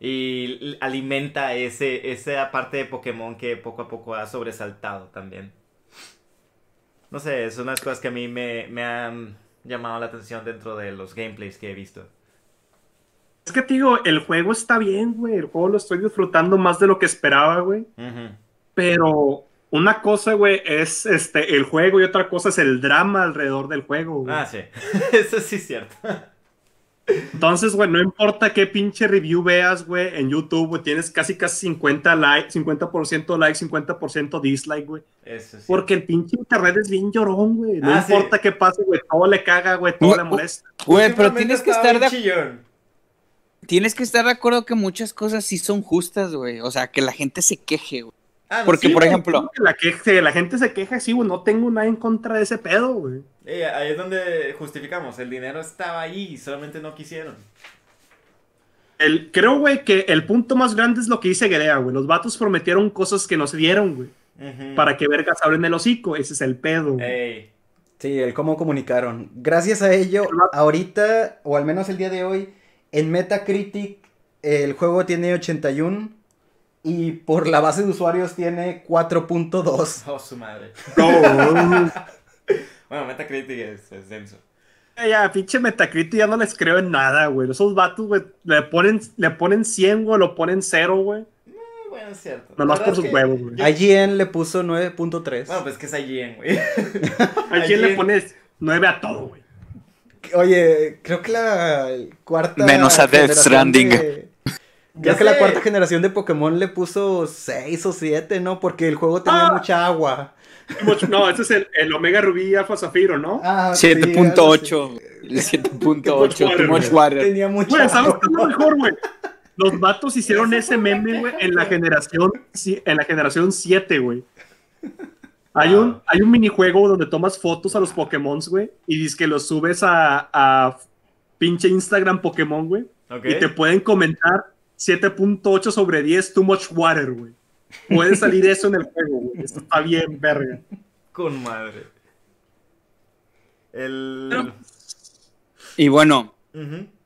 y alimenta ese, esa parte de Pokémon que poco a poco ha sobresaltado también. No sé, son unas cosas que a mí me, me han llamado la atención dentro de los gameplays que he visto. Es que digo, el juego está bien, güey. El juego lo estoy disfrutando más de lo que esperaba, güey. Pero una cosa, güey, es este el juego y otra cosa es el drama alrededor del juego, güey. Ah, sí. Eso sí es cierto. Entonces, güey, no importa qué pinche review veas, güey, en YouTube, güey, tienes casi casi 50 likes, 50% like, 50% dislike, güey. Eso sí. Porque el pinche internet es bien llorón, güey. No Ah, sí. importa qué pase, güey, todo le caga, güey, todo le molesta. Güey, pero tienes que estar de chillón. tienes que estar de acuerdo que muchas cosas sí son justas, güey. O sea, que la gente se queje, güey. Ah, no, Porque, sí, por ejemplo, Que la, que, la gente se queja, sí, güey, no tengo nada en contra de ese pedo, güey. Eh, ahí es donde justificamos. El dinero estaba ahí y solamente no quisieron. El, creo, güey, que el punto más grande es lo que dice Guerea, güey. Los vatos prometieron cosas que no se dieron, güey. Para que vergas abren el hocico. Ese es el pedo. Ey. Sí, el cómo comunicaron. Gracias a ello, ahorita, o al menos el día de hoy, en Metacritic el juego tiene 81 y por la base de usuarios tiene 4.2. Oh, su madre. No, Bueno, Metacritic es, es denso. ya, pinche Metacritic ya no les creo en nada, güey. Esos vatos, güey, le ponen, le ponen 100, güey, lo ponen 0, güey. Eh, Bueno, es cierto. Nada más La por sus es que- huevos, güey. IGN le puso 9.3. Bueno, pues que es IGN, güey. ¿A quién le pones 9 a todo, güey? Oye, creo que la cuarta. Menos a Death generación Stranding. de- Creo Ya que la cuarta generación de Pokémon le puso 6 o 7, ¿no? Porque el juego tenía Ah. mucha agua. Mucho- No, ese es el, el Omega Rubí Alfa Zafiro, ¿no? Ah, sí, algo 7.8. El 7.8. water, Too much güey. water. Tenía mucha Güey, ¿sabes qué es lo mejor, güey? Los vatos hicieron ese meme, güey, en la generación, en la generación 7, güey. Hay un, Wow. hay un minijuego donde tomas fotos a los Pokémon, güey, y dices que los subes a, a pinche Instagram Pokémon, güey, y te pueden comentar 7.8 sobre 10, too much water, güey. Puede salir eso en el juego, güey. Eso está bien, verga. Con madre. El. Pero- Y bueno,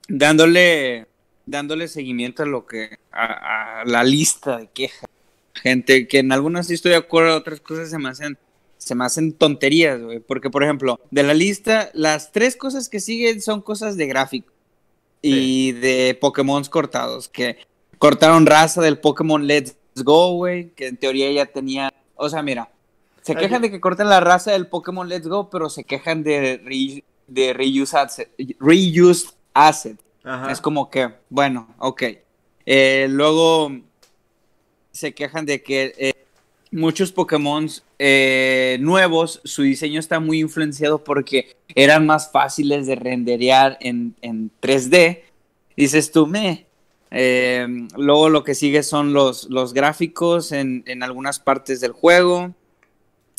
dándole dándole seguimiento a lo que a, a la lista de quejas gente que en algunas sí estoy de acuerdo otras cosas se me hacen se me hacen tonterías güey porque por ejemplo de la lista las tres cosas que siguen son cosas de gráfico y de Pokémon cortados que cortaron raza del Pokémon Let's Go güey que en teoría ya tenía o sea mira se Ay, quejan yo- de que cortan la raza del Pokémon Let's Go pero se quejan de re- de reuse asset, reused asset Ajá. es como que, bueno, ok. Eh, luego se quejan de que eh, muchos Pokémon eh, nuevos, su diseño está muy influenciado porque eran más fáciles de renderear en, en 3D. Dices tú, me. Eh, luego lo que sigue son los, los gráficos en, en algunas partes del juego.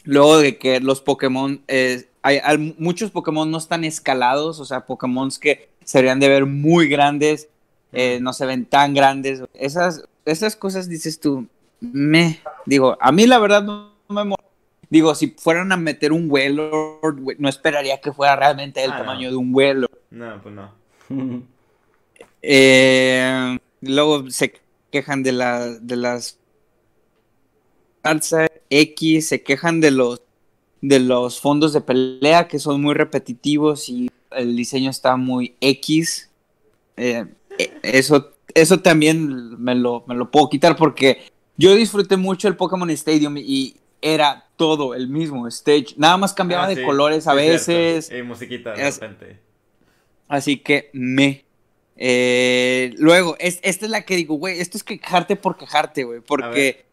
Luego de que los Pokémon, eh, hay, hay muchos Pokémon no están escalados, o sea, Pokémon que se deberían de ver muy grandes, eh, no se ven tan grandes. Esas, esas cosas dices tú, me, digo, a mí la verdad no me mo- Digo, si fueran a meter un güey, no esperaría que fuera realmente el Ah, no. tamaño de un Wailord. No, pues no. Eh, luego se quejan de, la, de las salsa X, se quejan de los de los fondos de pelea que son muy repetitivos y el diseño está muy X. Eh, eh, eso, eso también me lo, me lo puedo quitar porque yo disfruté mucho el Pokémon Stadium y era todo el mismo stage. Nada más cambiaba Ah, de colores a veces. Y musiquita de Es- repente. Así que me. Eh, luego, es, esta es la que digo, güey, esto es quejarte por quejarte, güey, porque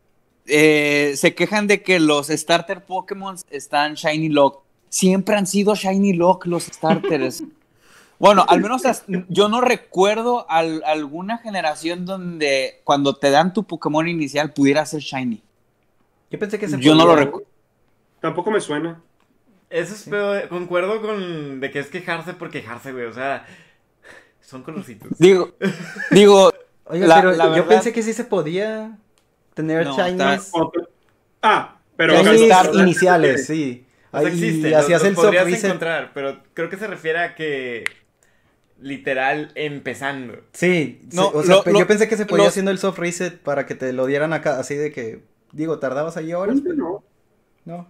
eh, se quejan de que los starter Pokémon están Shiny Lock. Siempre han sido Shiny Lock los starters. bueno, al menos as- yo no recuerdo al- alguna generación donde cuando te dan tu Pokémon inicial pudiera ser Shiny. Yo pensé que se Yo no lo recuerdo. Tampoco me suena. Eso es peor. Concuerdo con de que es quejarse por quejarse, güey. O sea, son colorcitos. Digo, digo, Oiga, La- pero la yo verdad- pensé que sí se podía tener No, shinies. Ah, pero... Starter. iniciales, sí. O sea, Ahí existe. hacías los- el los podrías reset. encontrar, pero creo que se refiere a que literal empezando. Sí, No, sí, o sea, lo- pe- lo- yo pensé que se podía haciendo el soft reset para que te lo dieran acá, así de que, digo, tardabas ahí horas, pero No. no.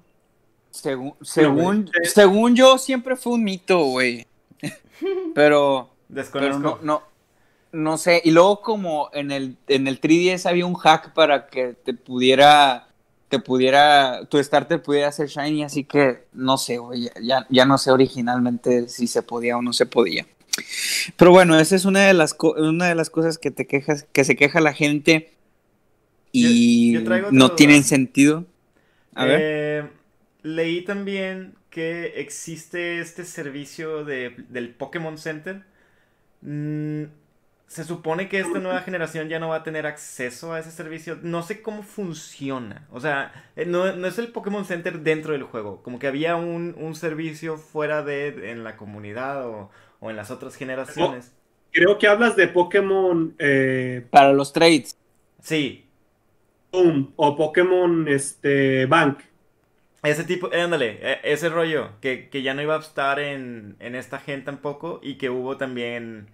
Según, según, según yo, siempre fue un mito, güey. Pero, pero no, no, no sé. Y luego como en el, en el 3DS había un hack para que te pudiera, te pudiera, tu starter pudiera ser shiny, así que no sé, güey. Ya, ya no sé originalmente si se podía o no se podía. Pero bueno, esa es una de las una de las cosas que te quejas, que se queja la gente y Yo- yo no duda. tienen sentido. A ver. Eh, leí también que existe este servicio de, del Pokémon Center. Mm, se supone que esta nueva generación ya no va a tener acceso a ese servicio. No sé cómo funciona. O sea, eh, no, no es el Pokémon Center dentro del juego. Como que había un, un servicio fuera de en la comunidad o, o en las otras generaciones. Creo que hablas de Pokémon eh, Para los trades. Sí, Boom o Pokémon este, Bank. Ese tipo, eh, ándale, eh, ese rollo, que, que ya no iba a estar en, en esta gen tampoco y que hubo también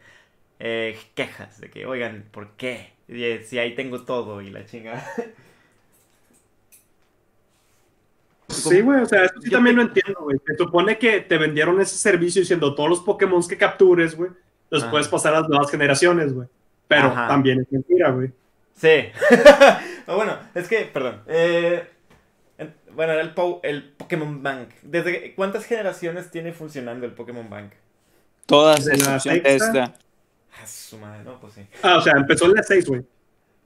eh, quejas de que, oigan, ¿por qué? Eh, Si ahí tengo todo y la chingada. Sí, güey, o sea, eso sí Yo también te- lo entiendo, güey. Se supone que te vendieron ese servicio diciendo todos los Pokémon que captures, güey, los Ajá. puedes pasar a las nuevas generaciones, güey. Pero Ajá. también es mentira, güey. Sí. O bueno, es que, perdón. eh, bueno, era el, Po- el Pokémon Bank. ¿Desde cuántas generaciones tiene funcionando el Pokémon Bank? Todas, ¿De a la excepción de sexta? esta. Ah, su madre, no, pues sí. Ah, o sea, empezó en la 6, güey.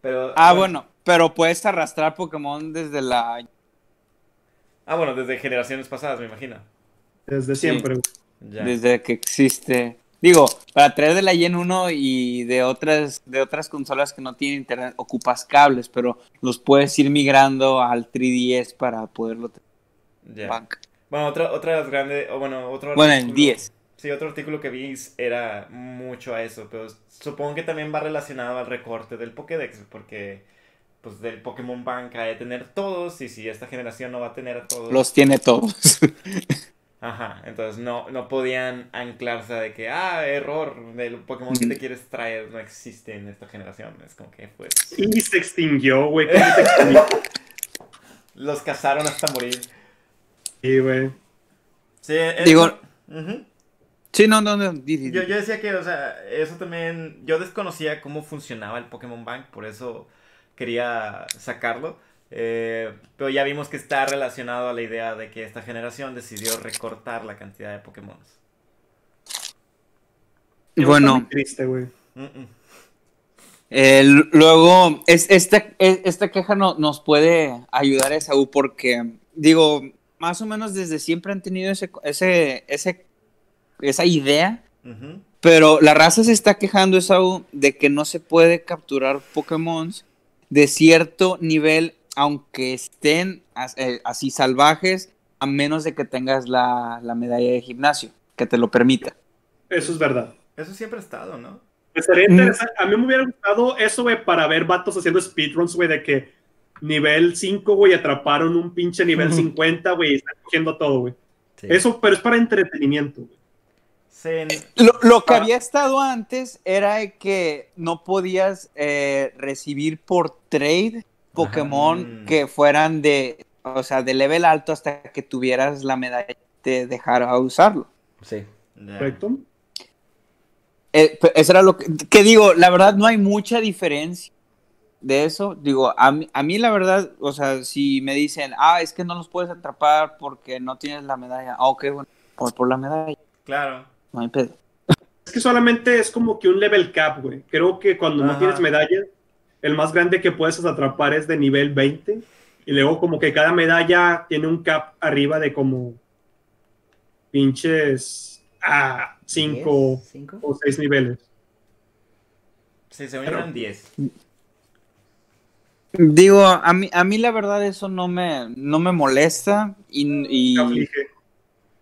Pero, Ah, bueno, pero puedes arrastrar Pokémon desde la Ah, bueno, desde generaciones pasadas, me imagino. Desde Sí. siempre, güey. Ya. desde que existe. Digo, para traer de la Gen 1 y de otras de otras consolas que no tienen internet ocupas cables, pero los puedes ir migrando al 3DS para poderlo tener bank. Bueno, otra, otra de las grandes, o bueno, otro Bueno, el artículo- 10. Sí, otro artículo que vi era mucho a eso, pero supongo que también va relacionado al recorte del Pokédex, porque pues del Pokémon Bank ha de tener todos, y si esta generación no va a tener a todos, Los tiene todos. ajá, entonces no, no podían anclarse de que, ah, error, del Pokémon que te quieres traer no existe en esta generación, es como que pues Y se extinguió, güey. Los cazaron hasta morir. Sí, güey. Sí, es- Digo- sí, no, no, no. di, di, Yo, yo decía que, o sea, eso también, yo desconocía cómo funcionaba el Pokémon Bank, por eso quería sacarlo. Eh, pero ya vimos que está relacionado a la idea de que esta generación decidió recortar la cantidad de Pokémon. Bueno, Triste, güey. Eh, luego, es, esta, es- esta queja no, nos puede ayudar a Esaú porque, digo, más o menos desde siempre han tenido ese, ese, ese, esa idea, pero la raza se está quejando, Esaú, de que no se puede capturar Pokémon de cierto nivel, aunque estén eh, así salvajes, a menos de que tengas la, la medalla de gimnasio, que te lo permita. Eso es verdad. Eso siempre ha estado, ¿no? Estaría Mm. interesante. A mí me hubiera gustado eso, güey, para ver vatos haciendo speedruns, güey, de que nivel 5, güey, atraparon un pinche nivel 50, güey, y están cogiendo todo, güey. Eso, pero es para entretenimiento, güey. Sí, Lo, lo que Ah. había estado antes era que no podías eh, recibir por trade Pokémon Mm. que fueran de, o sea, de level alto hasta que tuvieras la medalla de dejar a usarlo. Sí. ¿Correcto? Eh, pe- eso era lo que, que digo, la verdad no hay mucha diferencia de eso. Digo, a mí, a mí la verdad, o sea, si me dicen, ah, es que no los puedes atrapar porque no tienes la medalla, ah, ok, bueno, por, por la medalla, Claro. no hay pedo. Es que solamente es como que un level cap, güey. Creo que cuando no tienes medalla, el más grande que puedes atrapar es de nivel 20. Y luego como que cada medalla tiene un cap arriba de como pinches a 5 ¿Diez? ¿Cinco? o 6 niveles. Sí, se unieron 10. Digo, a mí, a mí la verdad eso no me, no me molesta y, y- Me aflige.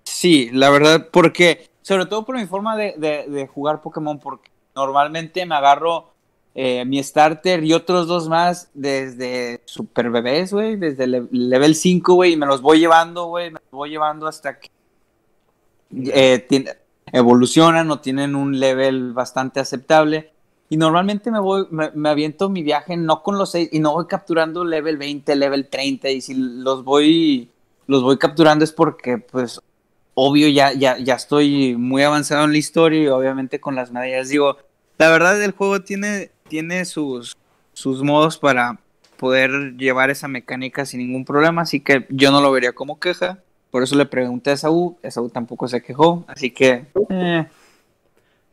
sí, la verdad, porque sobre todo por mi forma de, de- de jugar Pokémon, porque normalmente me agarro eh, mi starter y otros dos más desde super bebés, güey, desde le- level 5, güey, y me los voy llevando, güey, me los voy llevando hasta que eh, evolucionan o tienen un level bastante aceptable. Y normalmente me voy, me, me aviento mi viaje no con los 6 y no voy capturando level 20, level 30 y si los voy los voy capturando es porque pues obvio ya ya ya estoy muy avanzado en la historia y obviamente con las medallas digo, la verdad el juego tiene tiene sus sus modos para poder llevar esa mecánica sin ningún problema, así que yo no lo vería como queja. Por eso le pregunté a Saúl, Saúl tampoco se quejó, así que eh,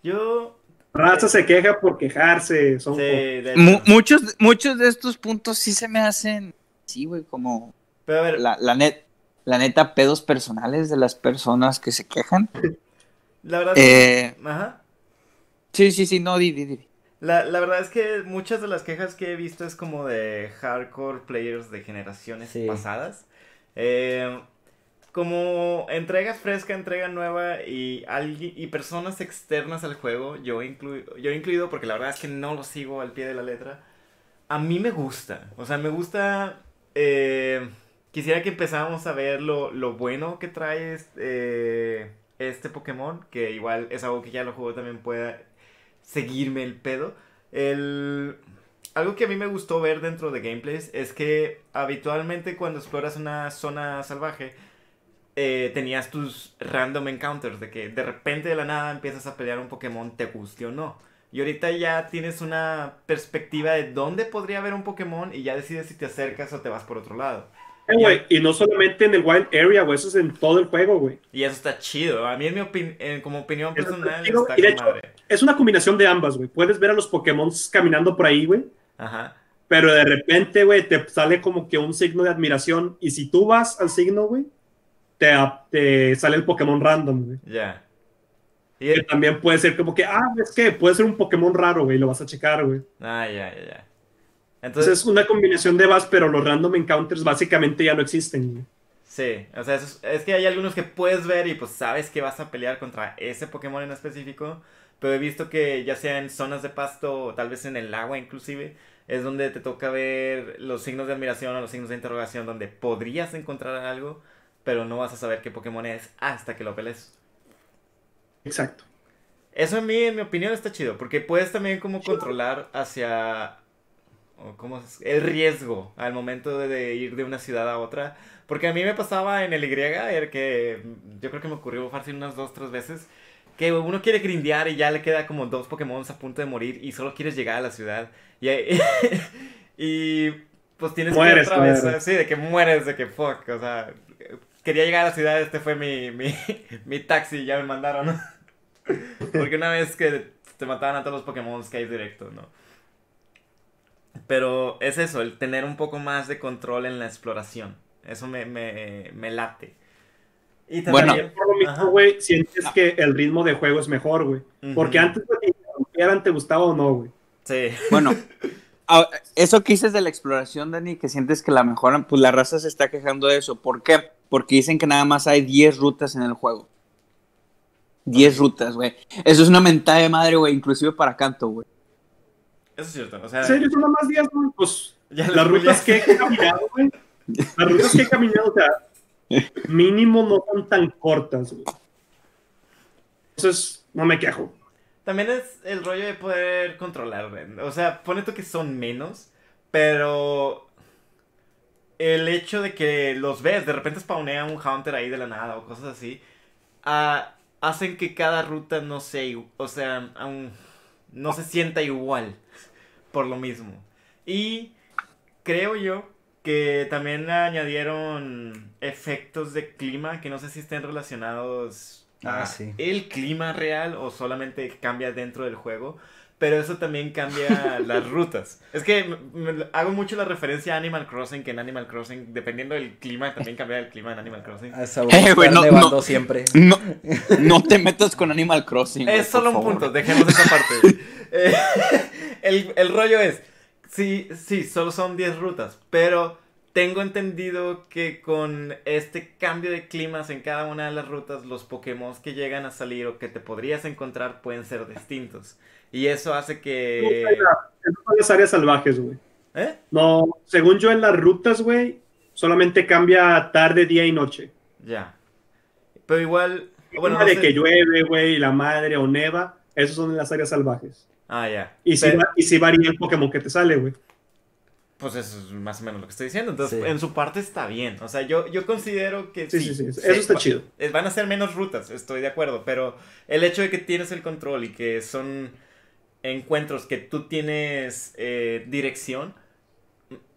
Yo. Raza se queja por quejarse. Son Sí, de Mu- hecho. muchos, muchos de estos puntos sí se me hacen, sí, güey, como Pero a ver, la, la, net, la neta, pedos personales de las personas que se quejan. la verdad. Eh, Ajá. sí, sí, sí, no, di, di, di. La, la verdad es que muchas de las quejas que he visto es como de hardcore players de generaciones Sí. pasadas. Eh, como entregas fresca, entrega nueva y, y personas externas al juego, yo, inclu- yo incluido porque la verdad es que no lo sigo al pie de la letra, a mí me gusta. O sea, me gusta... eh, quisiera que empezáramos a ver lo, lo bueno que trae este, eh, este Pokémon, que igual es algo que ya lo juego también pueda seguirme el pedo. El... Algo que a mí me gustó ver dentro de gameplays es que habitualmente cuando exploras una zona salvaje eh, tenías tus random encounters de que de repente de la nada empiezas a pelear un Pokémon te guste o no. Y ahorita ya tienes una perspectiva de dónde podría haber un Pokémon y ya decides si te acercas o te vas por otro lado. Eh, y no solamente en el Wild Area, güey, eso es en todo el juego, güey. Y eso está chido. A mí en mi opin- en- como opinión está personal está de hecho- madre. Es una combinación de ambas, güey. Puedes ver a los Pokémon caminando por ahí, güey. Ajá. Pero de repente, güey, te sale como que un signo de admiración. Y si tú vas al signo, güey, te, te sale el Pokémon random, güey. Ya. Y Que también puede ser como que, ah, es que puede ser un Pokémon raro, güey, lo vas a checar, güey. Ah, ya, ya, ya. Entonces es una combinación de vas, pero los random encounters básicamente ya no existen, güey. sí, o sea, es, es que hay algunos que puedes ver y pues sabes que vas a pelear contra ese Pokémon en específico, pero he visto que ya sea en zonas de pasto o tal vez en el agua inclusive, es donde te toca ver los signos de admiración o los signos de interrogación donde podrías encontrar algo, pero no vas a saber qué Pokémon es hasta que lo pelees. Exacto. Eso en mí, en mi opinión, está chido, porque puedes también como controlar hacia o cómo es, el riesgo al momento de, de ir de una ciudad a otra. Porque a mí me pasaba en el Y, que yo creo que me ocurrió fácil unas dos, tres veces, que uno quiere grindear y ya le queda como dos Pokémon a punto de morir y solo quieres llegar a la ciudad. Y, y pues tienes Mueres, que atravesar, mueres. sí, de que mueres, de que fuck, o sea, quería llegar a la ciudad, este fue mi, mi, mi taxi, ya me mandaron. Porque una vez que te mataban a todos los Pokémon que hay directo, ¿no? Pero es eso, el tener un poco más de control en la exploración. Eso me, me, me late. Y Bueno. también- Por lo mismo, güey, sientes que el ritmo de juego es mejor, güey. Porque antes de que te gustaba o no, güey. Sí. Bueno, eso que dices de la exploración, Dani, que sientes que la mejoran, pues la raza se está quejando de eso. ¿Por qué? Porque dicen que nada más hay 10 rutas en el juego. 10 rutas, güey. Eso es una mentada de madre, güey, inclusive para canto, güey. Eso es cierto. O sea, ¿En serio? ¿Son nada más días, güey? Pues ya las rutas que he caminado, güey. Las rutas que he caminado, o sea, mínimo no son tan cortas, güey. Entonces, no me quejo. También es el rollo de poder controlar. O sea, pone tú que son menos, pero el hecho de que los ves, de repente spawnea un Hunter ahí de la nada o cosas así, ah, hacen que cada ruta no sea, o sea, no se sienta igual por lo mismo. Y creo yo que también añadieron efectos de clima que no sé si estén relacionados Ah, a sí. el clima real o solamente cambia dentro del juego. Pero eso también cambia las rutas. Es que me- me- hago mucho la referencia a Animal Crossing, que en Animal Crossing, dependiendo del clima, también cambia el clima en Animal Crossing. A esa Eh, güey, no, no. siempre. No, no te metas con Animal Crossing. güey, Es solo un favor. punto, dejemos esa parte. Eh, el, el rollo es, sí, sí, solo son 10 rutas, pero tengo entendido que con este cambio de climas en cada una de las rutas, los Pokémon que llegan a salir o que te podrías encontrar pueden ser distintos. Y eso hace que... Son las áreas salvajes, güey. ¿Eh? No, según yo en las rutas, güey, solamente cambia tarde, día y noche. Ya. Pero igual... Bueno, Bueno, no de sé- que llueve, güey, la madre o neva, esos son las áreas salvajes. Ah, ya. Y si, Pero- y si varía el Pokémon que te sale, güey. Pues eso es más o menos lo que estoy diciendo. Entonces, Sí. en su parte está bien. O sea, yo, yo considero que Sí, sí. sí, sí, eso está va- chido. eh, Van a ser menos rutas, estoy de acuerdo. Pero el hecho de que tienes el control y que son encuentros que tú tienes eh, dirección,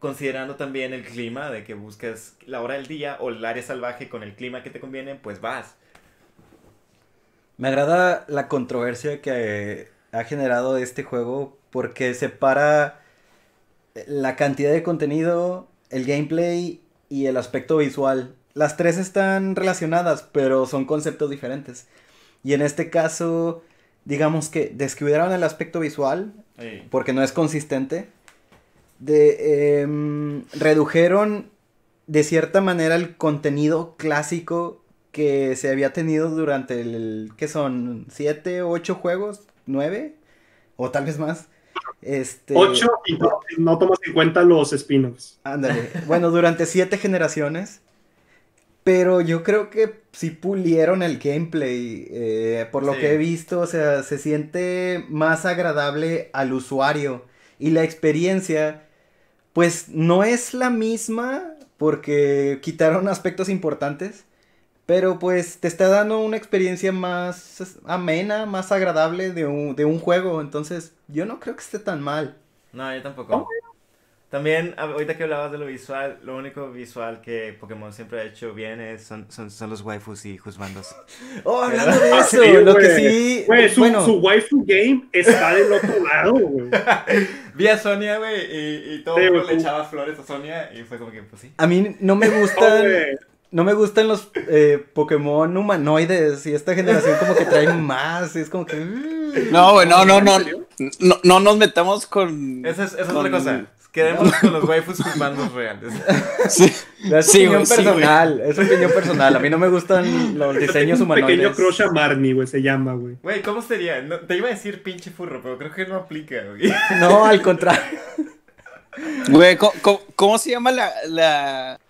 considerando también el clima, de que buscas la hora del día o el área salvaje con el clima que te conviene, pues vas. Me agrada la controversia que ha generado este juego porque separa la cantidad de contenido, el gameplay y el aspecto visual. Las tres están relacionadas, pero son conceptos diferentes. Y en este caso, digamos que descuidaron el aspecto visual Sí. porque no es consistente. De, em, redujeron de cierta manera el contenido clásico que se había tenido durante el, ¿qué son? ¿Siete, ocho juegos? ¿Nueve? O tal vez más. Este, 8 y no, no tomas en cuenta los spin-offs. Ándale. Bueno, durante siete generaciones. Pero yo creo que sí pulieron el gameplay. eh, por lo Sí. que he visto, o sea, se siente más agradable al usuario. Y la experiencia, pues no es la misma porque quitaron aspectos importantes. Pero pues te está dando una experiencia más amena, más agradable de un, de un juego. Entonces, yo no creo que esté tan mal. No, yo tampoco. También, a- ahorita que hablabas de lo visual, lo único visual que Pokémon siempre ha hecho bien es, son, son, son los waifus y juzbandos. Oh, hablando de eso, sí, lo que güey. sí. Güey, su, bueno, su waifu game está del otro lado, güey. Vi a Sonia, güey, y, y todo Sí, el mundo le echaba flores a Sonia y fue como que, pues sí. a mí no me No, gustan. güey. No me gustan los eh, Pokémon humanoides y esta generación como que traen más, es como que... mm. No, güey, no, no, no, no, no nos metamos con... Esa es, esa es con- otra cosa. Quedemos con los waifus juzbandos reales. Sí, Es Sí, opinión güey, sí, personal, es opinión personal, a mí no me gustan los diseños un pequeño humanoides. crush a Marnie, güey, se llama, güey. Güey, ¿cómo sería? No, te iba a decir pinche furro, pero creo que no aplica, güey. No, al contrario. Güey, ¿cómo, cómo, cómo se llama la, la...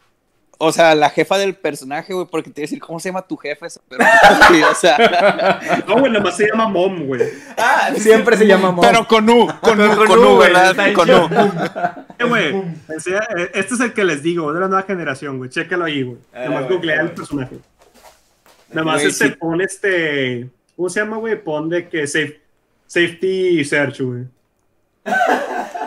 O sea, la jefa del personaje, güey, porque te iba a decir, ¿cómo se llama tu jefa? esa? Pero, sí, o sea, No, güey, nada más se llama Mom, güey. Ah, Siempre se llama Mom. pero con U, con U, Con U, güey, ¿verdad? Con. U. Eh, güey, sea, eh, este es el que les digo, de la nueva generación, güey. Chécalo ahí, güey. Ah, Nada más güey, googlea el güey. personaje. Nada más Güey, este, sí. pon este. ¿Cómo se llama, güey? Pon de que safe- safety search, güey.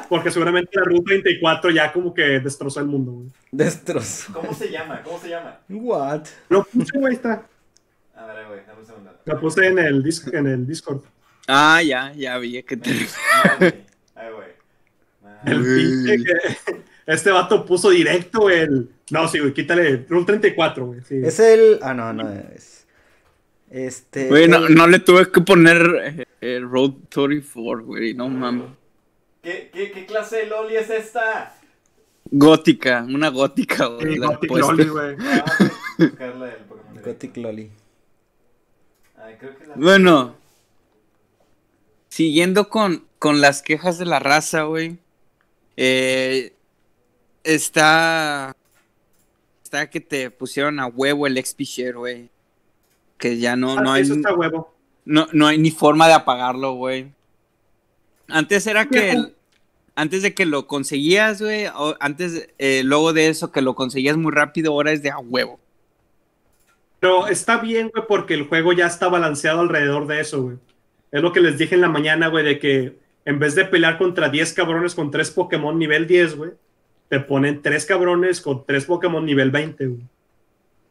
Porque seguramente la ruta 34 ya como que destrozó el mundo, güey. Destrozo. ¿Cómo se llama? ¿Cómo se llama? What? Lo puse, güey, está. A ver, güey, dame un segundo. Lo puse en el, dis- en el Discord. Ah, ya, ya vi que te... No, güey. Ay, güey. Ah, El Güey. pinche que. Este vato puso directo el. No, sí, güey, quítale. Rule 34, güey. Sí. Es el... Ah, no, no es... Este... Güey, no le tuve que poner eh, eh, Road 34, güey, no mames. ¿Qué, qué, ¿Qué clase de loli es esta? Gótica, una gótica, güey. Sí, la Gothic. Loli, güey. Ah. Gothic Loli. Ay, creo que la... Bueno, siguiendo con, con las quejas de la raza, güey. eh, está. Está que te pusieron a huevo el XP Share, güey. Que ya no, Ah, no, hay, eso está huevo. no, no hay ni forma de apagarlo, güey. Antes era que. El- antes de que lo conseguías, güey. o Antes, eh, luego de eso, que lo conseguías muy rápido, ahora es de a huevo. Pero está bien, güey, porque el juego ya está balanceado alrededor de eso, güey. Es lo que les dije en la mañana, güey, de que en vez de pelear contra 10 cabrones con 3 Pokémon nivel 10, güey, te ponen 3 cabrones con 3 Pokémon nivel 20, güey.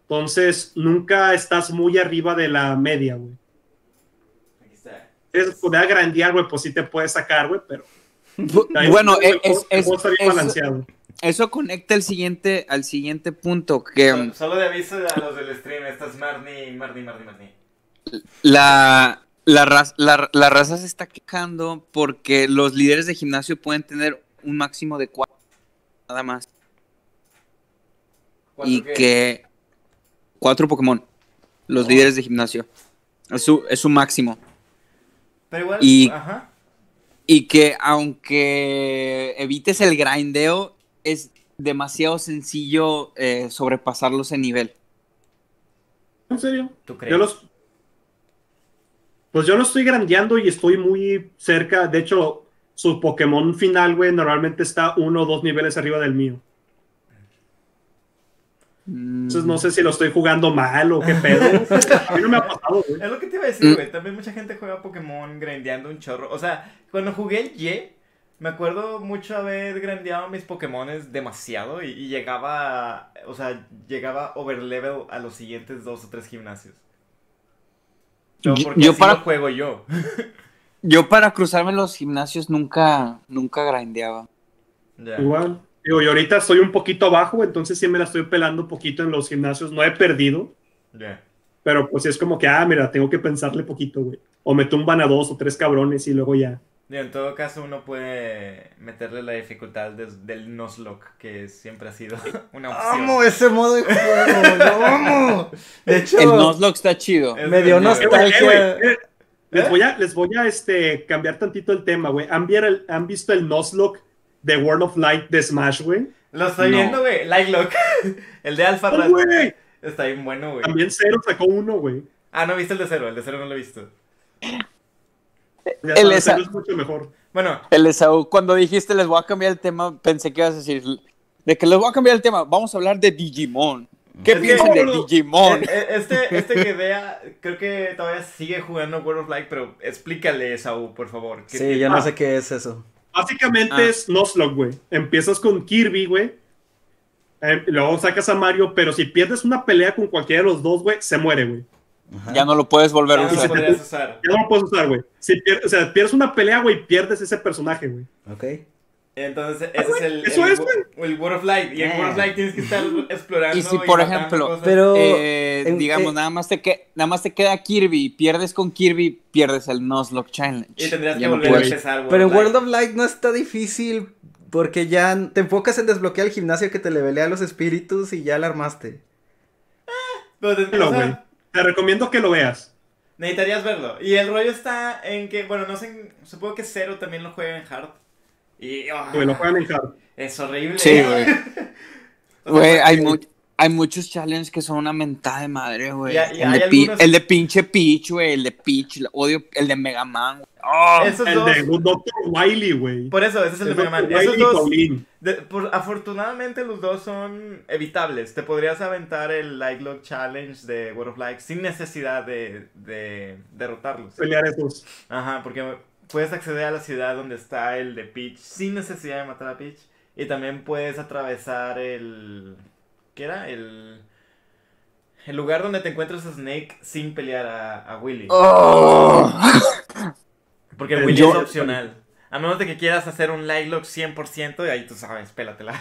Entonces, nunca estás muy arriba de la media, güey. Es poder grandear, güey, pues sí te puedes sacar, güey, pero... Bueno, el es, es- juego está bien es- balanceado. eso conecta al siguiente, al siguiente punto, que Solo, solo de aviso a los del stream, esta es Marnie, Marnie, Marnie, Marnie. la, la, raz- la- la raza se está quejando porque los líderes de gimnasio pueden tener un máximo de cuatro, nada más. ¿Cuánto Y qué? que cuatro Pokémon, los Oh. líderes de gimnasio. Es su, es su máximo. Pero igual, y- ajá. Y que aunque evites el grindeo, es demasiado sencillo eh, sobrepasarlo ese nivel. ¿En serio? ¿Tú crees? Yo los. Pues yo lo estoy grandeando y estoy muy cerca. De hecho, su Pokémon final, güey, normalmente está uno o dos niveles arriba del mío. Entonces no sé si lo estoy jugando mal o qué pedo. A mí no me ha pasado, güey. Es lo que te iba a Mm. decir, güey. También mucha gente juega Pokémon grandeando un chorro. O sea, cuando jugué el Y, me acuerdo mucho haber grandeado mis Pokémones demasiado y, y llegaba, o sea, llegaba overlevel a los siguientes dos o tres gimnasios. Yo, Yo- porque yo así para- lo juego yo. Yo para cruzarme los gimnasios nunca, nunca grindeaba. Ya. Igual. Digo, y ahorita estoy un poquito abajo, entonces sí me la estoy pelando un poquito en los gimnasios. No he perdido, Ya. pero pues es como que, ah, mira, tengo que pensarle poquito, güey. O me tumban a dos o tres cabrones y luego ya. Digo, en todo caso, uno puede meterle la dificultad des- del Nuzlocke, que siempre ha sido una opción. Amo ese modo de juego, lo amo. De hecho, El Nuzlocke está chido. Es me dio. Eh, eh, nostalgia. eh, les voy a, les voy a este, cambiar tantito el tema, güey. ¿Han, ¿Han visto el Nuzlocke de World of Light de Smash, güey? Lo estoy No. viendo, güey. Lightlock. El de Alpha ¡Oh, güey! Está bien bueno, güey. También Cero sacó uno, güey. Ah, no viste el de cero. El de cero no lo he visto. Ya El esa- Cero es mucho mejor. Bueno, El Esaú, cuando dijiste les voy a cambiar el tema, pensé que ibas a decir de que les voy a cambiar el tema. Vamos a hablar de Digimon. ¿Qué Es que- de. Digimon? eh, eh, este, este que vea, creo que todavía sigue jugando World of Light, pero explícale, Saúl, por favor. ¿Qué- Sí, yo no Ah. sé qué es eso. Básicamente Ah. es Nuzlocke, güey. Empiezas con Kirby, güey. Eh, y luego sacas a Mario, pero si pierdes una pelea con cualquiera de los dos, güey, se muere, güey. Ajá. Ya no lo puedes volver a usar. usar. Ya no lo puedes usar, güey. Si pier- o sea, pierdes una pelea, güey, pierdes ese personaje, güey. Ok. Entonces, ese es el, eso el, es, wo- el World of Light. Y en Eh. World of Light tienes que estar explorando. Y si, por ejemplo. Pero, Eh, en- digamos, eh, nada, más te que, nada más te queda Kirby pierdes con Kirby, pierdes el Nuzlocke Challenge. Y tendrías Ya que no volver a empezar. Pero en World of Light no está difícil porque ya te enfocas en desbloquear el gimnasio que te levelea los espíritus y ya la armaste. Pero te- Velo, o sea, güey. Te recomiendo que lo veas. Necesitarías verlo. Y el rollo está en que, bueno, no sé, en- supongo que Zero también lo juega en Hard. Y Güey, lo juegan en hard. es horrible. Sí, güey. Güey, hay, mu- hay muchos challenges que son una mentada de madre, güey. El, de Pi- algunos- el de pinche Peach, güey. El de Peach. odio. El de Mega Man. güey. ¡Oh! Esos El dos. de Dr. Wily, güey. Por eso, ese es el de El Mega Man. Esos dos. De- por- afortunadamente, los dos son evitables. Te podrías aventar el Light Lock Challenge de World of Light sin necesidad de, de derrotarlos. Pelear esos. Ajá, porque puedes acceder a la ciudad donde está el de Peach sin necesidad de matar a Peach. Y también puedes atravesar el. ¿Qué era? El. El lugar donde te encuentras a Snake sin pelear a, a Willy. ¡Oh! Porque El Willy yo- es opcional. A menos de que quieras hacer un Lightlock 100% y ahí tú sabes, pélatela.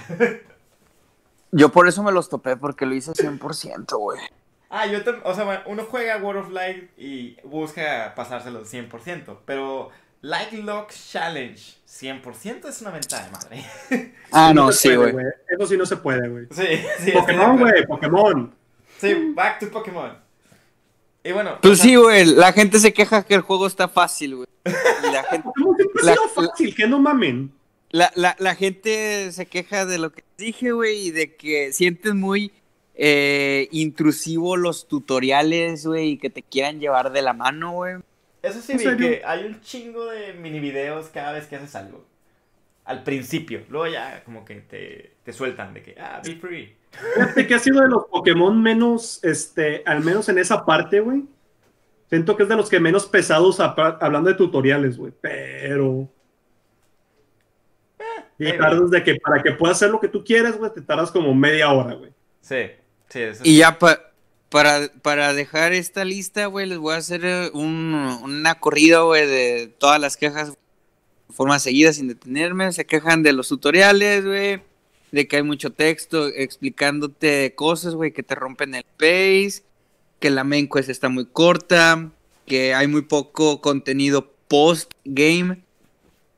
Yo por eso me los topé, porque lo hice 100%, güey. ah, yo también. O sea, bueno, uno juega World of Light y busca pasárselo 100%. Pero Lightlock Challenge 100% es una ventaja de madre. Ah, no, sí, güey. Eso sí no se puede, güey. sí, sí. Pokémon, güey, Pokémon. Sí, back to Pokémon. Y bueno. o Pues sea, sí, güey. La gente se queja que el juego está fácil, güey. La gente, Pokémon siempre ha La- sido fácil, que no mamen. la, la, la gente se queja de lo que dije, güey, y de que sienten muy eh, intrusivo los tutoriales, güey, y que te quieran llevar de la mano, güey. Eso sí, ¿En vi serio? que hay un chingo de mini videos cada vez que haces algo. Al principio. Luego ya como que te, te sueltan de que, ah, be free. Fíjate que ha sido de los Pokémon menos, este, al menos en esa parte, güey. Siento que es de los que menos pesados hablando de tutoriales, güey. Pero. Y eh, tardas de que para que puedas hacer lo que tú quieres, güey, te tardas como media hora, güey. Sí, sí, eso Y ya pa- para, para dejar esta lista, güey, les voy a hacer eh, un, una corrida, de todas las quejas de forma seguida sin detenerme. Se quejan de los tutoriales, güey, de que hay mucho texto explicándote cosas, güey, que te rompen el pace, que la main quest está muy corta, que hay muy poco contenido post-game,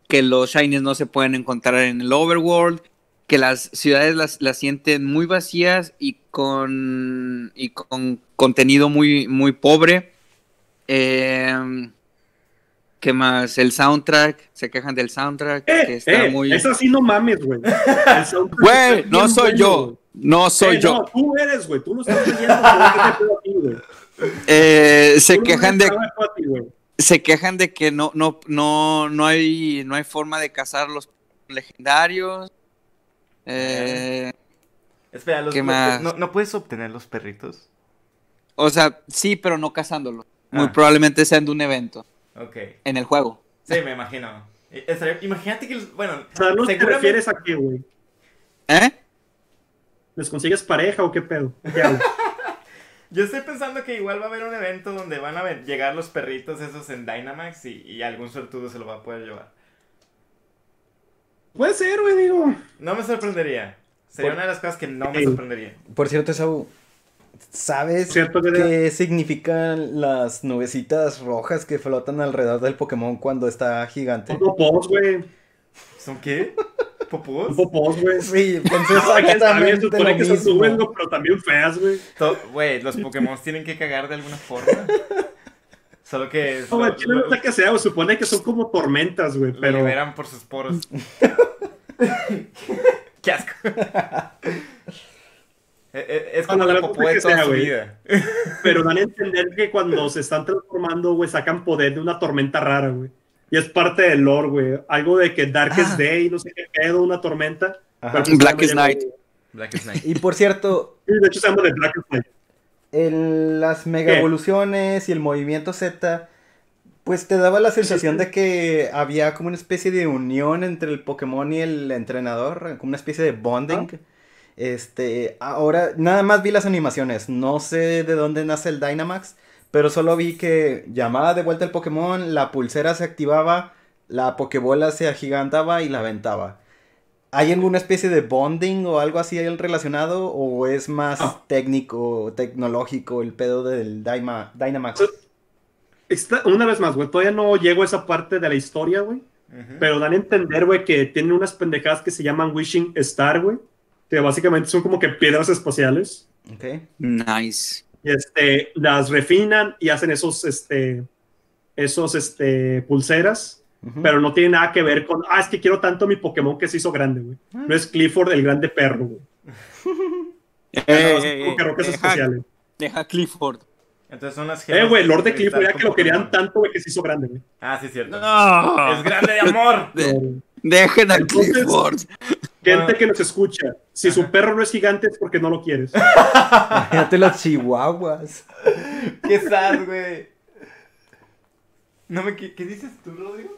que los shinies no se pueden encontrar en el overworld, que las ciudades las, las sienten muy vacías y con, y con contenido muy, muy pobre. Eh, ¿Qué más? El soundtrack, se quejan del soundtrack, que Eh, está eh, muy... Eso sí no mames, güey. Güey, no soy bueno, yo, no soy Eh, yo. No, tú eres, güey. Tú lo estás. Eh, se Tú no quejan de, ti, se quejan de que no, no, no, no hay, no hay forma de cazar los legendarios. Eh, Espera, los, ¿Qué los- más? ¿no, ¿no puedes obtener los perritos? o sea, sí, pero no cazándolos. Muy Ah. probablemente sean de un evento Ok. en el juego. Sí, me imagino. Eh, estaría- Imagínate que, los- bueno, ¿no te refieres a qué, güey? ¿Eh? ¿Les consigues pareja o qué pedo? ¿Qué hago? Yo estoy pensando que igual va a haber un evento donde van a ver- llegar los perritos esos en Dynamax y, y algún suertudo se lo va a poder llevar. Puede ser, güey, digo. No me sorprendería. Sería Por- una de las cosas que no me sorprendería. Por cierto, Sabu, ¿sabes Cierto que- qué significan las nubecitas rojas que flotan alrededor del Pokémon cuando está gigante? Un popós, güey. ¿Son qué? ¿Popós? Popós, güey. Sí, pensé No, que exactamente se supone lo que son mismo. güey, pero también feas, güey. Güey, los Pokémon tienen que cagar de alguna forma. Solo que No, lo, güey, sé qué sea, güey. Supone que son como tormentas, güey, lo pero... liberan por sus poros. Qué asco. Eh, eh, Es como Bueno, la popó de que toda sea, su güey. vida. Pero dan a entender que cuando se están transformando, güey, sacan poder de una tormenta rara, güey. Y es parte del lore, güey. Algo de que Darkest Ah. Day, no sé qué pedo, una tormenta. Pues Blackest Night. llegó. Black is Night. Y por cierto, Sí, de hecho se llama de Blackest Night. El- las mega ¿Qué? evoluciones y el movimiento Z, pues te daba la sensación de que había como una especie de unión entre el Pokémon y el entrenador, como una especie de bonding. Este, ahora nada más vi las animaciones, no sé de dónde nace el Dynamax, pero solo vi que llamaba de vuelta el Pokémon, la pulsera se activaba, la Pokébola se agigantaba y la aventaba. ¿Hay alguna especie de bonding o algo así relacionado? ¿O es más Ah. técnico, tecnológico el pedo del Dyma- Dynamax? Está- una vez más, güey, todavía no llego a esa parte de la historia, güey. Pero dan a entender, güey, que tienen unas pendejadas que se llaman Wishing Star, güey. Que básicamente son como que piedras espaciales. Ok. Nice. Y este, las refinan y hacen esos, este, esos, este, pulseras. Pero no tiene nada que ver con, ah, es que quiero tanto mi Pokémon que se hizo grande, güey. No es Clifford el grande perro, güey. Eh, eh, eh, deja, deja Clifford. Entonces son las Eh, güey, Lord de Clifford, ya que lo querían tanto, güey, que se hizo grande, güey. Ah, sí, es cierto. No. Es grande de amor. De- dejen a Entonces- Clifford. Gente que nos escucha, si su perro no es gigante es porque no lo quieres. Imagínate los chihuahuas. Qué sad, güey. No me qui- ¿Qué dices tú, Rodrigo?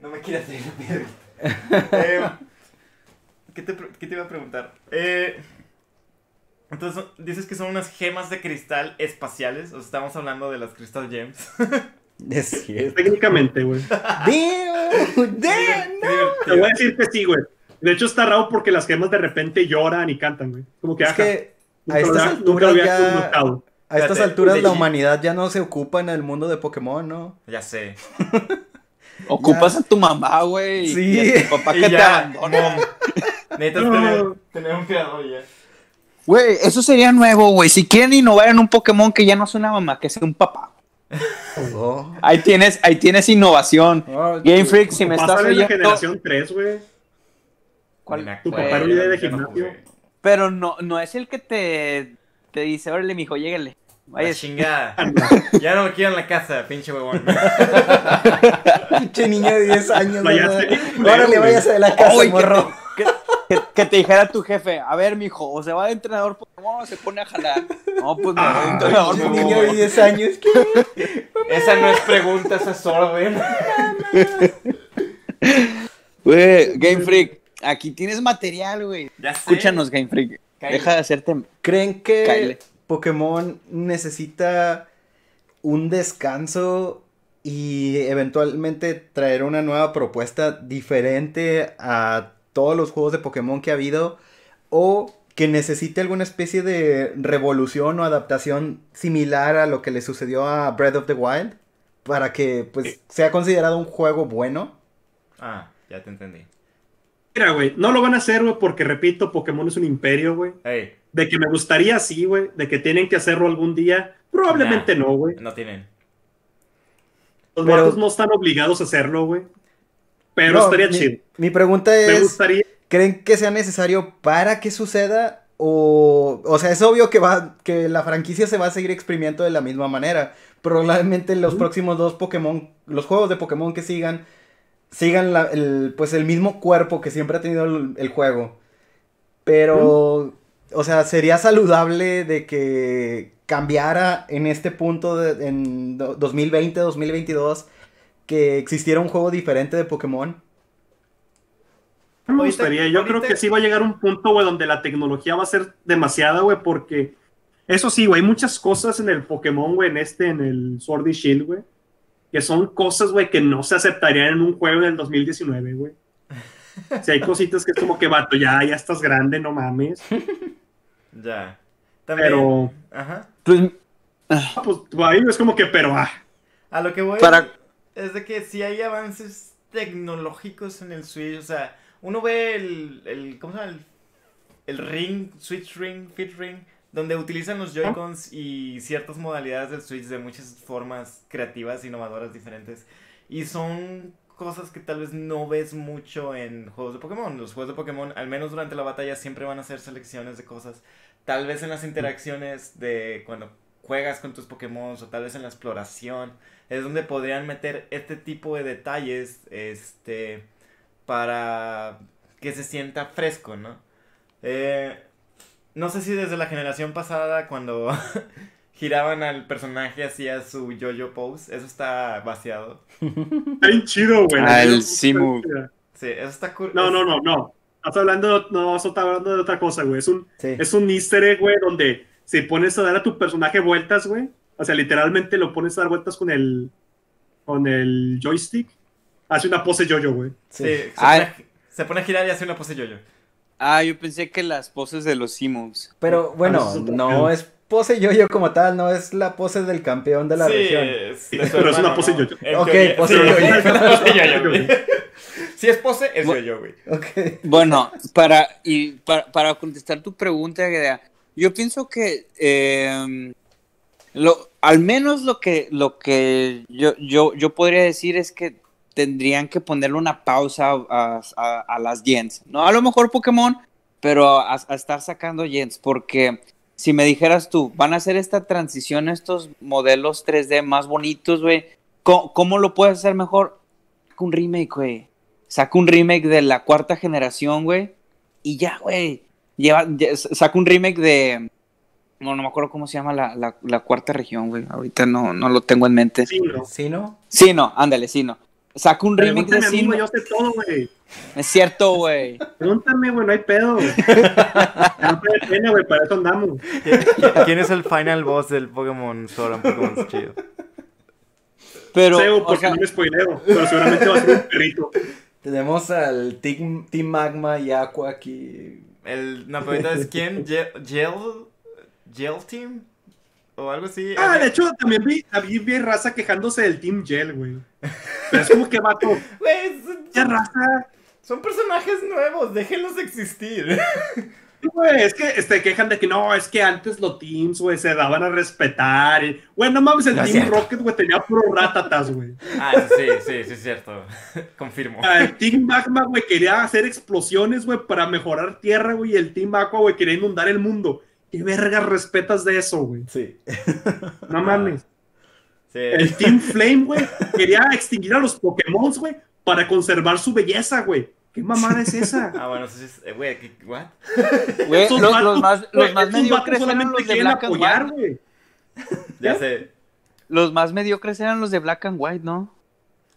No me quieras hacer eh, ¿qué, te, qué te iba a preguntar? Eh, entonces, dices que son unas gemas de cristal espaciales. O sea, estamos hablando de las Crystal Gems. Es cierto. Técnicamente, güey. Damn, damn, Te voy a decir que sí, güey. De hecho, está raro porque las gemas de repente lloran y cantan, güey. Como que, Es ajá, que a estas había- alturas había ya... notado. A estas Espérate, alturas la humanidad ya no se ocupa en el mundo de Pokémon, ¿no? Ya sé. Ocupas Ya. a tu mamá, güey. Sí. Y a tu papá que te abandona. Necesitas No. tener, tener un creador ya. Güey, eso sería nuevo, güey. Si quieren innovar en un Pokémon que ya no sea una mamá, que sea un papá. Oh. Ahí tienes, ahí tienes innovación. Oh, Game Freak, si me estás en la oyendo. generación 3, güey. ¿Cuál? Tu papá era de gimnasio. Pero no, no es el que te, te dice, órale, mijo, lléguele. La Vaya, chingada. Ya no lo quiero en la casa, pinche huevón. Pinche niño de 10 años. Órale, Güey. váyase de la casa, Oye, que, morro. te, que- que- que te dijera tu jefe, a ver, mijo, o se va de entrenador Pokémon o se pone a jalar. No, pues me voy de entrenador Pinche no. niño de 10 años. ¿qué? Esa no es pregunta, esa es orden. Güey, Game Freak, aquí tienes material, güey. Escúchanos, Game Freak. Cállate. Deja de hacerte. ¿Creen que. Pokémon necesita un descanso y eventualmente traer una nueva propuesta diferente a todos los juegos de Pokémon que ha habido? ¿O que necesite alguna especie de revolución o adaptación similar a lo que le sucedió a Breath of the Wild? Para que pues sea considerado un juego bueno. Ah, ya te entendí. Mira, güey, no lo van a hacer, güey, porque repito, Pokémon es un imperio, güey. Ey, De que me gustaría, sí, güey. De que tienen que hacerlo algún día. Probablemente no, güey. no tienen. Los Pero- vatos no están obligados a hacerlo, güey. Pero No, estaría mi, chido. Mi pregunta Me es... gustaría. ¿Creen que sea necesario para que suceda? O, o sea, es obvio que, va, que la franquicia se va a seguir exprimiendo de la misma manera. Probablemente los próximos dos Pokémon, los juegos de Pokémon que sigan, sigan la- el, pues el mismo cuerpo que siempre ha tenido el, el juego. Pero, o sea, sería saludable de que cambiara en este punto, de- en do- 2020, 2022, que existiera un juego diferente de Pokémon. No me gustaría. Yo creo que sí va a llegar un punto, güey, donde la tecnología va a ser demasiada, güey, porque Eso sí, güey, hay muchas cosas en el Pokémon, güey, en este, en el Sword y Shield, güey, que son cosas, güey, que no se aceptarían en un juego en el 2019, güey. Si hay cositas que es como que, vato, ya, ya estás grande, no mames. Ya. También. Pero, Ajá. Pues, ah, pues ahí es como que, pero, ah, A lo que voy Para- es de que si hay avances tecnológicos en el Switch, o sea, uno ve el, el ¿cómo se llama? El, el ring, Switch Ring, Fit Ring, donde utilizan los Joy-Cons y ciertas modalidades del Switch de muchas formas creativas, innovadoras, diferentes. Y son cosas que tal vez no ves mucho en juegos de Pokémon. Los juegos de Pokémon, al menos durante la batalla, siempre van a hacer selecciones de cosas. Tal vez en las interacciones de cuando juegas con tus Pokémon o tal vez en la exploración es donde podrían meter este tipo de detalles este para que se sienta fresco, ¿no? Eh, no sé si desde la generación pasada cuando giraban al personaje hacía su yo-yo pose, eso está vaciado. está bien chido, güey. Ah, el Simu. Sí, eso está cool. No, no, no, no. Estás hablando, no, estás hablando de otra cosa, güey. Es un, Sí. es un easter egg, güey, donde si pones a dar a tu personaje vueltas, güey, o sea, literalmente lo pones a dar vueltas con el, con el joystick, hace una pose yo-yo, güey. Sí, Sí. se, Ah. pone a, se pone a girar y hace una pose yo-yo. Ah, yo pensé que las poses de los Simus. Pero bueno, Ah, otro no es pose yo-yo como tal, no es la pose del campeón de la sí, región. es Sí, de pero es una pose ¿no? yo-yo. En Ok, teoría- pose yo-yo. Si es pose, es yo-yo, güey. Ok. Bueno, para, y para, para contestar tu pregunta, yo pienso que eh, lo, al menos lo que, lo que yo, yo, yo podría decir es que tendrían que ponerle una pausa a, a- a las Gens. No a lo mejor Pokémon, pero a, a estar sacando Gens, porque si me dijeras tú, van a hacer esta transición, estos modelos 3D más bonitos, güey, ¿cómo, cómo lo puedes hacer mejor? Saca un remake, güey. Saca un remake de la cuarta generación, güey. Y ya, güey. Lleva, ya- saca un remake de. No, no me acuerdo cómo se llama la, la- la cuarta región, güey. Ahorita no, no lo tengo en mente. Sí, no. ¿Sí, no? Sí, no, ándale, sí, no. Saca un remake de yo sé todo, güey. Es cierto, güey. Pregúntame, güey, no hay pedo. No da pena, güey, para eso andamos. ¿Quién es el final boss del Pokémon Sword and Pokémon Chido? Pero, Sé, o porque sea, no me spoileo, pero seguramente va a ser un perrito. Tenemos al Team, Team Magma y Aqua aquí. El Napolita es quién? Gel, Gel Team o algo así. Ah, de hecho, también vi, también vi raza quejándose del Team Gel, güey. Pero es como que, vato, Güey, son, ya raza. son personajes nuevos, déjenlos existir. Güey, es que este, quejan de que no, es que antes los teams, güey, se daban a respetar. y- Güey, no mames, el No Team cierto. Rocket, güey, tenía puro ratatas, güey. Ah, sí, sí, sí, es cierto. Confirmo. Ah, El Team Magma, güey, quería hacer explosiones, güey, para mejorar tierra, güey, y el Team Aqua, güey, quería inundar el mundo. ¿Qué vergas respetas de eso, güey? Sí. No mames. Sí. El Team Flame, güey, quería extinguir a los Pokémon, güey, para conservar su belleza, güey. ¿Qué mamada es esa? Ah, bueno, eso sí es. eh, Güey, ¿qué- ¿what? güey, los, vatos, los más, los más mediocres eran solamente los de and apoyar, White. güey. Ya ¿Qué? sé. Los más mediocres eran los de Black and White, ¿no?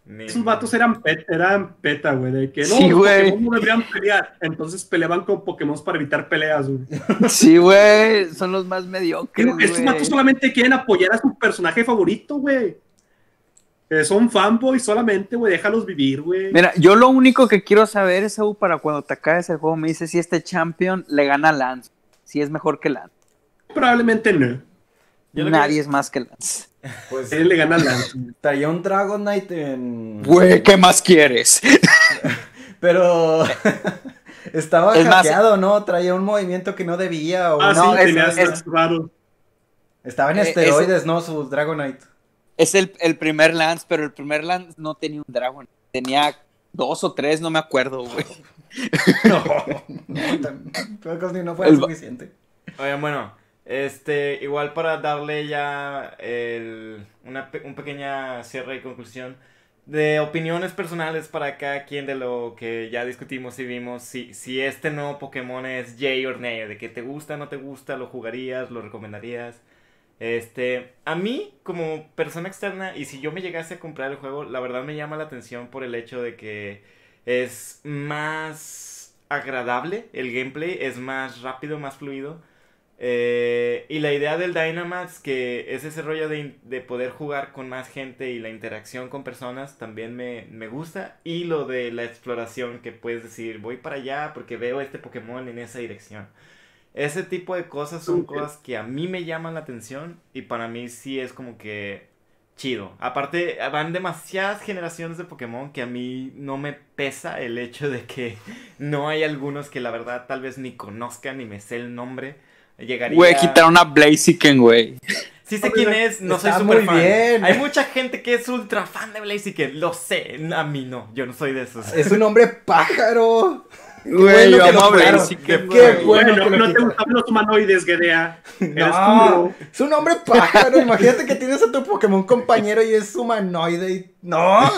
Ni- Esos vatos eran, pet- eran peta, güey, de que no, Sí, los güey. Pokémon no deberían pelear. Entonces peleaban con Pokémon para evitar peleas, güey. Sí, güey, son los más mediocres, Pero estos vatos solamente quieren apoyar a su personaje favorito, güey. Que son fanboys solamente, güey, déjalos vivir, güey. Mira, yo lo único que quiero saber es, para cuando te acabes el juego, me dices si este champion le gana a Lance. Si es mejor que Lance. Probablemente no. Yo Nadie que- es más que Lance. Pues Él le gana a Lance. traía un Dragonite en. Güey, ¿qué más quieres? Pero. Estaba Es más- hackeado, ¿no? Traía un movimiento que no debía. O Ah, no, sí, es- tenía es- raros. Estaba en Eh, esteroides, ¿no? Su Dragonite. Es el, el primer Lance, pero el primer Lance no tenía un Dragon. Tenía dos o tres, no me acuerdo, güey. No, no, ni no fue El- suficiente. Oigan, bueno, este, igual para darle ya el, una un pequeña cierre y conclusión de opiniones personales para cada quien de lo que ya discutimos y vimos, si, si este nuevo Pokémon es Yay or Nay, de que te gusta, no te gusta, lo jugarías, lo recomendarías. Este, a mí como persona externa y si yo me llegase a comprar el juego, la verdad me llama la atención por el hecho de que es más agradable el gameplay, es más rápido, más fluido. Eh, y la idea del Dynamax, que es ese rollo de, de, poder jugar con más gente y la interacción con personas, también me, me, gusta. Y lo de la exploración, que puedes decir, voy para allá porque veo este Pokémon en esa dirección. Ese tipo de cosas son cosas que a mí me llaman la atención y para mí sí es como que chido. Aparte, van demasiadas generaciones de Pokémon que a mí no me pesa el hecho de que no hay algunos que la verdad tal vez ni conozcan ni me sé el nombre. Llegaría... Güey, quitaron a Blaziken, güey. Sí sé quién es, no soy súper fan. Bien. Hay mucha gente que es ultra fan de Blaziken, lo sé, a mí no, yo no soy de esos. Es un hombre pájaro. Güey, yo amo a Blaziken. Qué bueno, no, no te gustan los humanoides, Gedea. No, es un hombre pájaro. Imagínate que tienes a tu Pokémon compañero y es humanoide. Y... No.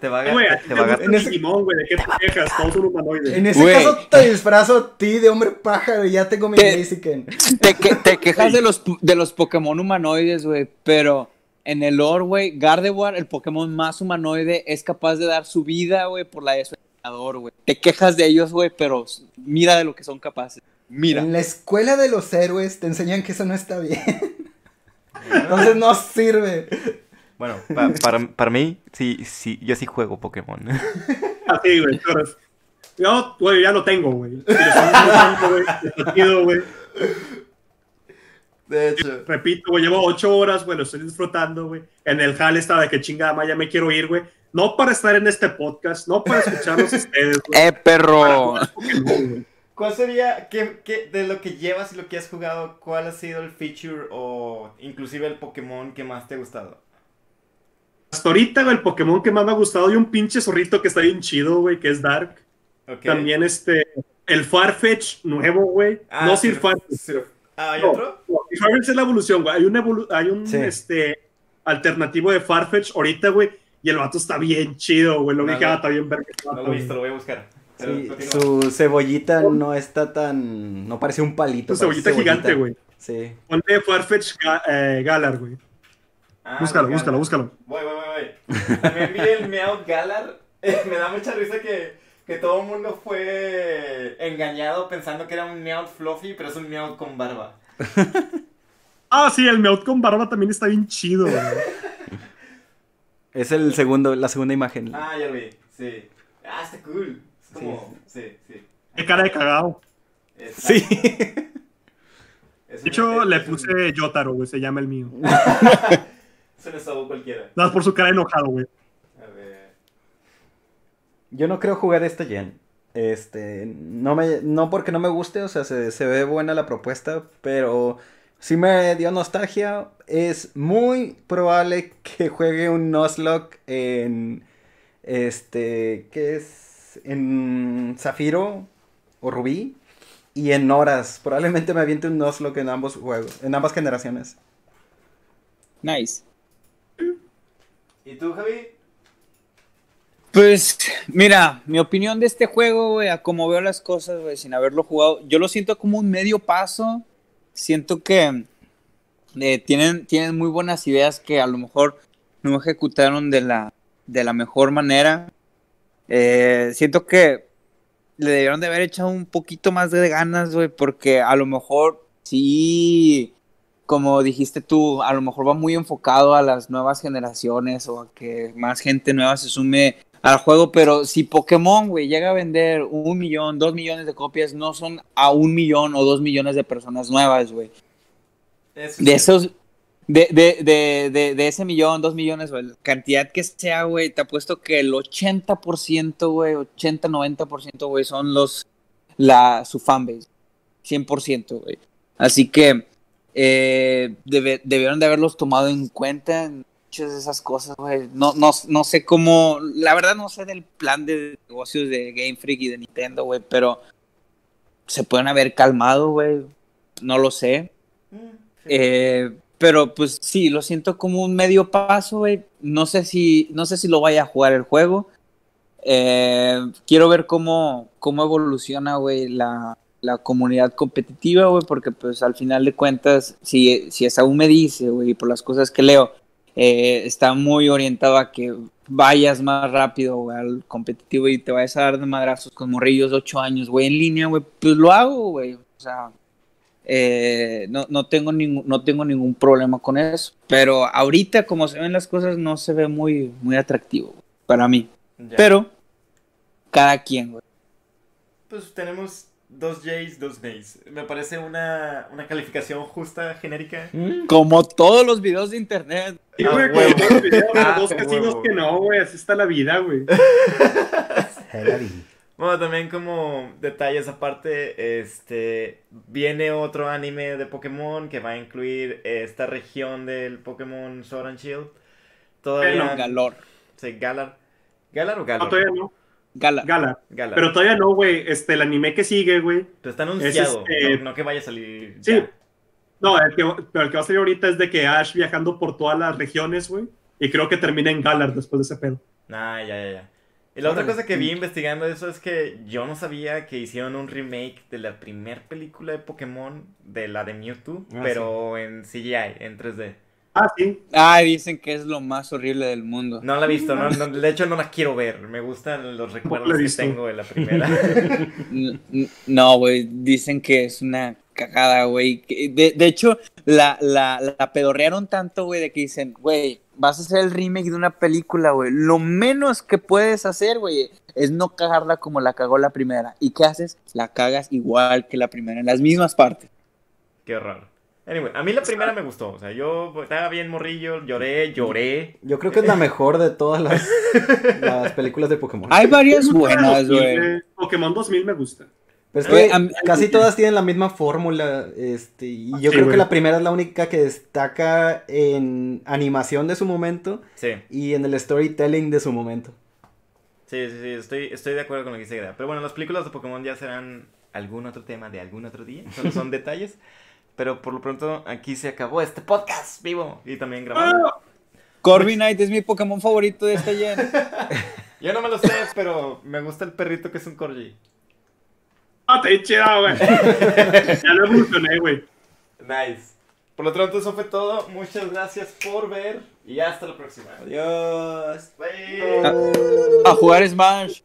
Te va a ganar. Te va a ganar. En ese, Digimon, güey, ¿de qué te quejas? Todos son humanoides. En ese caso te disfrazo a ti de hombre pájaro y ya tengo mi Blaziken. Te, que, te quejas de los, de los Pokémon humanoides, güey, pero en el lore, güey, Gardevoir, el Pokémon más humanoide, es capaz de dar su vida, güey, por la de su entrenador, güey. Te quejas de ellos, güey, pero mira de lo que son capaces. Mira. En la escuela de los héroes te enseñan que eso no está bien. Entonces no sirve. Bueno, pa para, para mí, sí, sí, yo sí juego Pokémon. Así, güey. Yo, güey, ya lo tengo, güey. güey. De hecho. Repito, güey, llevo ocho horas, güey, lo estoy disfrutando, güey. En el hall estaba de que chingada, ya me quiero ir, güey. No para estar en este podcast, no para escucharlos ustedes, güey. ¡Eh, perro! ¿Cuál sería, qué, qué, de lo que llevas y lo que has jugado, cuál ha sido el feature o inclusive el Pokémon que más te ha gustado? Hasta ahorita, güey, el Pokémon que más me ha gustado y un pinche zorrito que está bien chido, güey, que es Dark. Okay. También este, el Farfetch nuevo, güey. Ah, no Sir Farfetch. Ah, ¿hay no, otro? No, Farfetch es la evolución, güey. Hay un, evolu hay un sí. este, alternativo de Farfetch ahorita, güey. Y el vato está bien chido, güey. Lo vi que ah, está bien verga. No lo he visto, lo voy a buscar. Sí, su cebollita no está tan. No parece un palito. Su cebollita, cebollita. gigante, güey. Sí. Ponle Farfetch eh, Galar, güey. Ah, búscalo, búscalo, búscalo. Voy, voy, voy, voy. También vi el Meow Galar. me da mucha risa que, que todo el mundo fue engañado pensando que era un Meow Fluffy, pero es un Meow con barba. ah, sí, el Meow con barba también está bien chido, güey. Es el segundo, la segunda imagen. Ah, ya lo vi, sí. Ah, está cool. Es como, sí, sí. sí. Qué cara de cagado. Exacto. Sí. De hecho, le puse Yotaro, güey, se llama el mío. Se le sabó cualquiera. Nada por su cara enojado, güey. A ver. Yo no creo jugar este gen. Este, no me, no porque no me guste, o sea, se, se ve buena la propuesta, pero sí me dio nostalgia. Es muy probable que juegue un Nuzlocke en, este, ¿qué es? En Zafiro o Rubí y en horas. Probablemente me aviente un Nuzlocke en ambos juegos, en ambas generaciones. Nice. ¿Y tú, Javi? Pues, mira, mi opinión de este juego, güey, a como veo las cosas, güey, sin haberlo jugado, yo lo siento como un medio paso. Siento que eh, tienen, tienen muy buenas ideas que a lo mejor no ejecutaron de la, de la mejor manera. Eh, siento que le debieron de haber echado un poquito más de ganas, güey, porque a lo mejor sí como dijiste tú, a lo mejor va muy enfocado a las nuevas generaciones o a que más gente nueva se sume al juego, pero si Pokémon, güey, llega a vender un millón, dos millones de copias, no son a un millón o dos millones de personas nuevas, güey. De esos, de, de, de, de, de ese millón, dos millones, güey, cantidad que sea, güey, te apuesto que el 80%, güey, 80, 90%, güey, son los, la, su fanbase. 100%, güey. Así que, eh, debe, debieron de haberlos tomado en cuenta en muchas de esas cosas, güey. No, no, no sé cómo, la verdad no sé del plan de negocios de Game Freak y de Nintendo, güey, pero se pueden haber calmado, güey. No lo sé. Eh, pero pues sí, lo siento como un medio paso, güey. No sé si, no sé si lo vaya a jugar el juego. Eh, quiero ver cómo, cómo evoluciona, güey, la, la comunidad competitiva, güey, porque pues al final de cuentas, si, si es aún me dice, güey, por las cosas que leo, eh, está muy orientado a que vayas más rápido, güey, al competitivo y te vayas a dar de madrazos con morrillos de 8 años, güey, en línea, güey, pues lo hago, güey, o sea, eh, no, no, tengo ningún, no tengo ningún problema con eso. Pero ahorita, como se ven las cosas, no se ve muy, muy atractivo güey, para mí. Ya. Pero, cada quien, güey. Pues tenemos dos J's, dos Nays. Me parece una, una calificación justa, genérica. Mm. Como todos los videos de internet. Sí, Ah, güey, como todos los videos, Ah, dos casinos que no, güey, así está la vida, güey. Bueno, también como detalles aparte, este viene otro anime de Pokémon que va a incluir esta región del Pokémon Sword and Shield. Todavía Galor. Sí, Galar. ¿Galar o Galar? No, todavía no. Gala. Gala. Pero todavía no, güey. Este, el anime que sigue, güey. Pero está anunciado, es, este- no, no que vaya a salir. Sí. ya. No, el que, pero el que va a salir ahorita es de que Ash viajando por todas las regiones, güey. Y creo que termina en Galar después de ese pedo. Ah, ya, ya, ya. Y la otra cosa que vi investigando eso es que yo no sabía que hicieron un remake de la primera película de Pokémon, de la de Mewtwo, Ah, pero en CGI, en 3D. Ah, sí. Ah, dicen que es lo más horrible del mundo. No la he visto, no, no, de hecho no la quiero ver. Me gustan los recuerdos que tengo de la primera. No, güey, dicen que es una cagada, güey. de hecho, la, la, la pedorrearon tanto, güey, de que dicen, güey, vas a hacer el remake de una película, güey. Lo menos que puedes hacer, güey, es no cagarla como la cagó la primera. ¿Y qué haces? La cagas igual que la primera, en las mismas partes. Qué raro. Anyway, a mí la primera me gustó. O sea, yo estaba bien morrillo, lloré, lloré. Yo creo que es la mejor de todas las, las películas de Pokémon. Hay varias buenas, 2000, güey. eh, Pokémon 2000 me gusta. Pero es Güey, que mí- casi todas tienen la misma fórmula. Este, y yo Sí, creo que la primera es la única que destaca en animación de su momento Sí, y en el storytelling de su momento. sí, sí, sí, estoy, estoy de acuerdo con lo que dice. Pero bueno, las películas de Pokémon ya serán algún otro tema de algún otro día. Solo son detalles. Pero por lo pronto aquí se acabó este podcast vivo y también grabado. Ah, Corviknight es mi Pokémon favorito de este gen. Yo no me lo sé, pero me gusta el perrito que es un corgi. Ah, te he chido, güey. ya lo evolucioné, güey. Nice. Por lo pronto eso fue todo. Muchas gracias por ver y hasta la próxima. Adiós. Bye. A jugar Smash.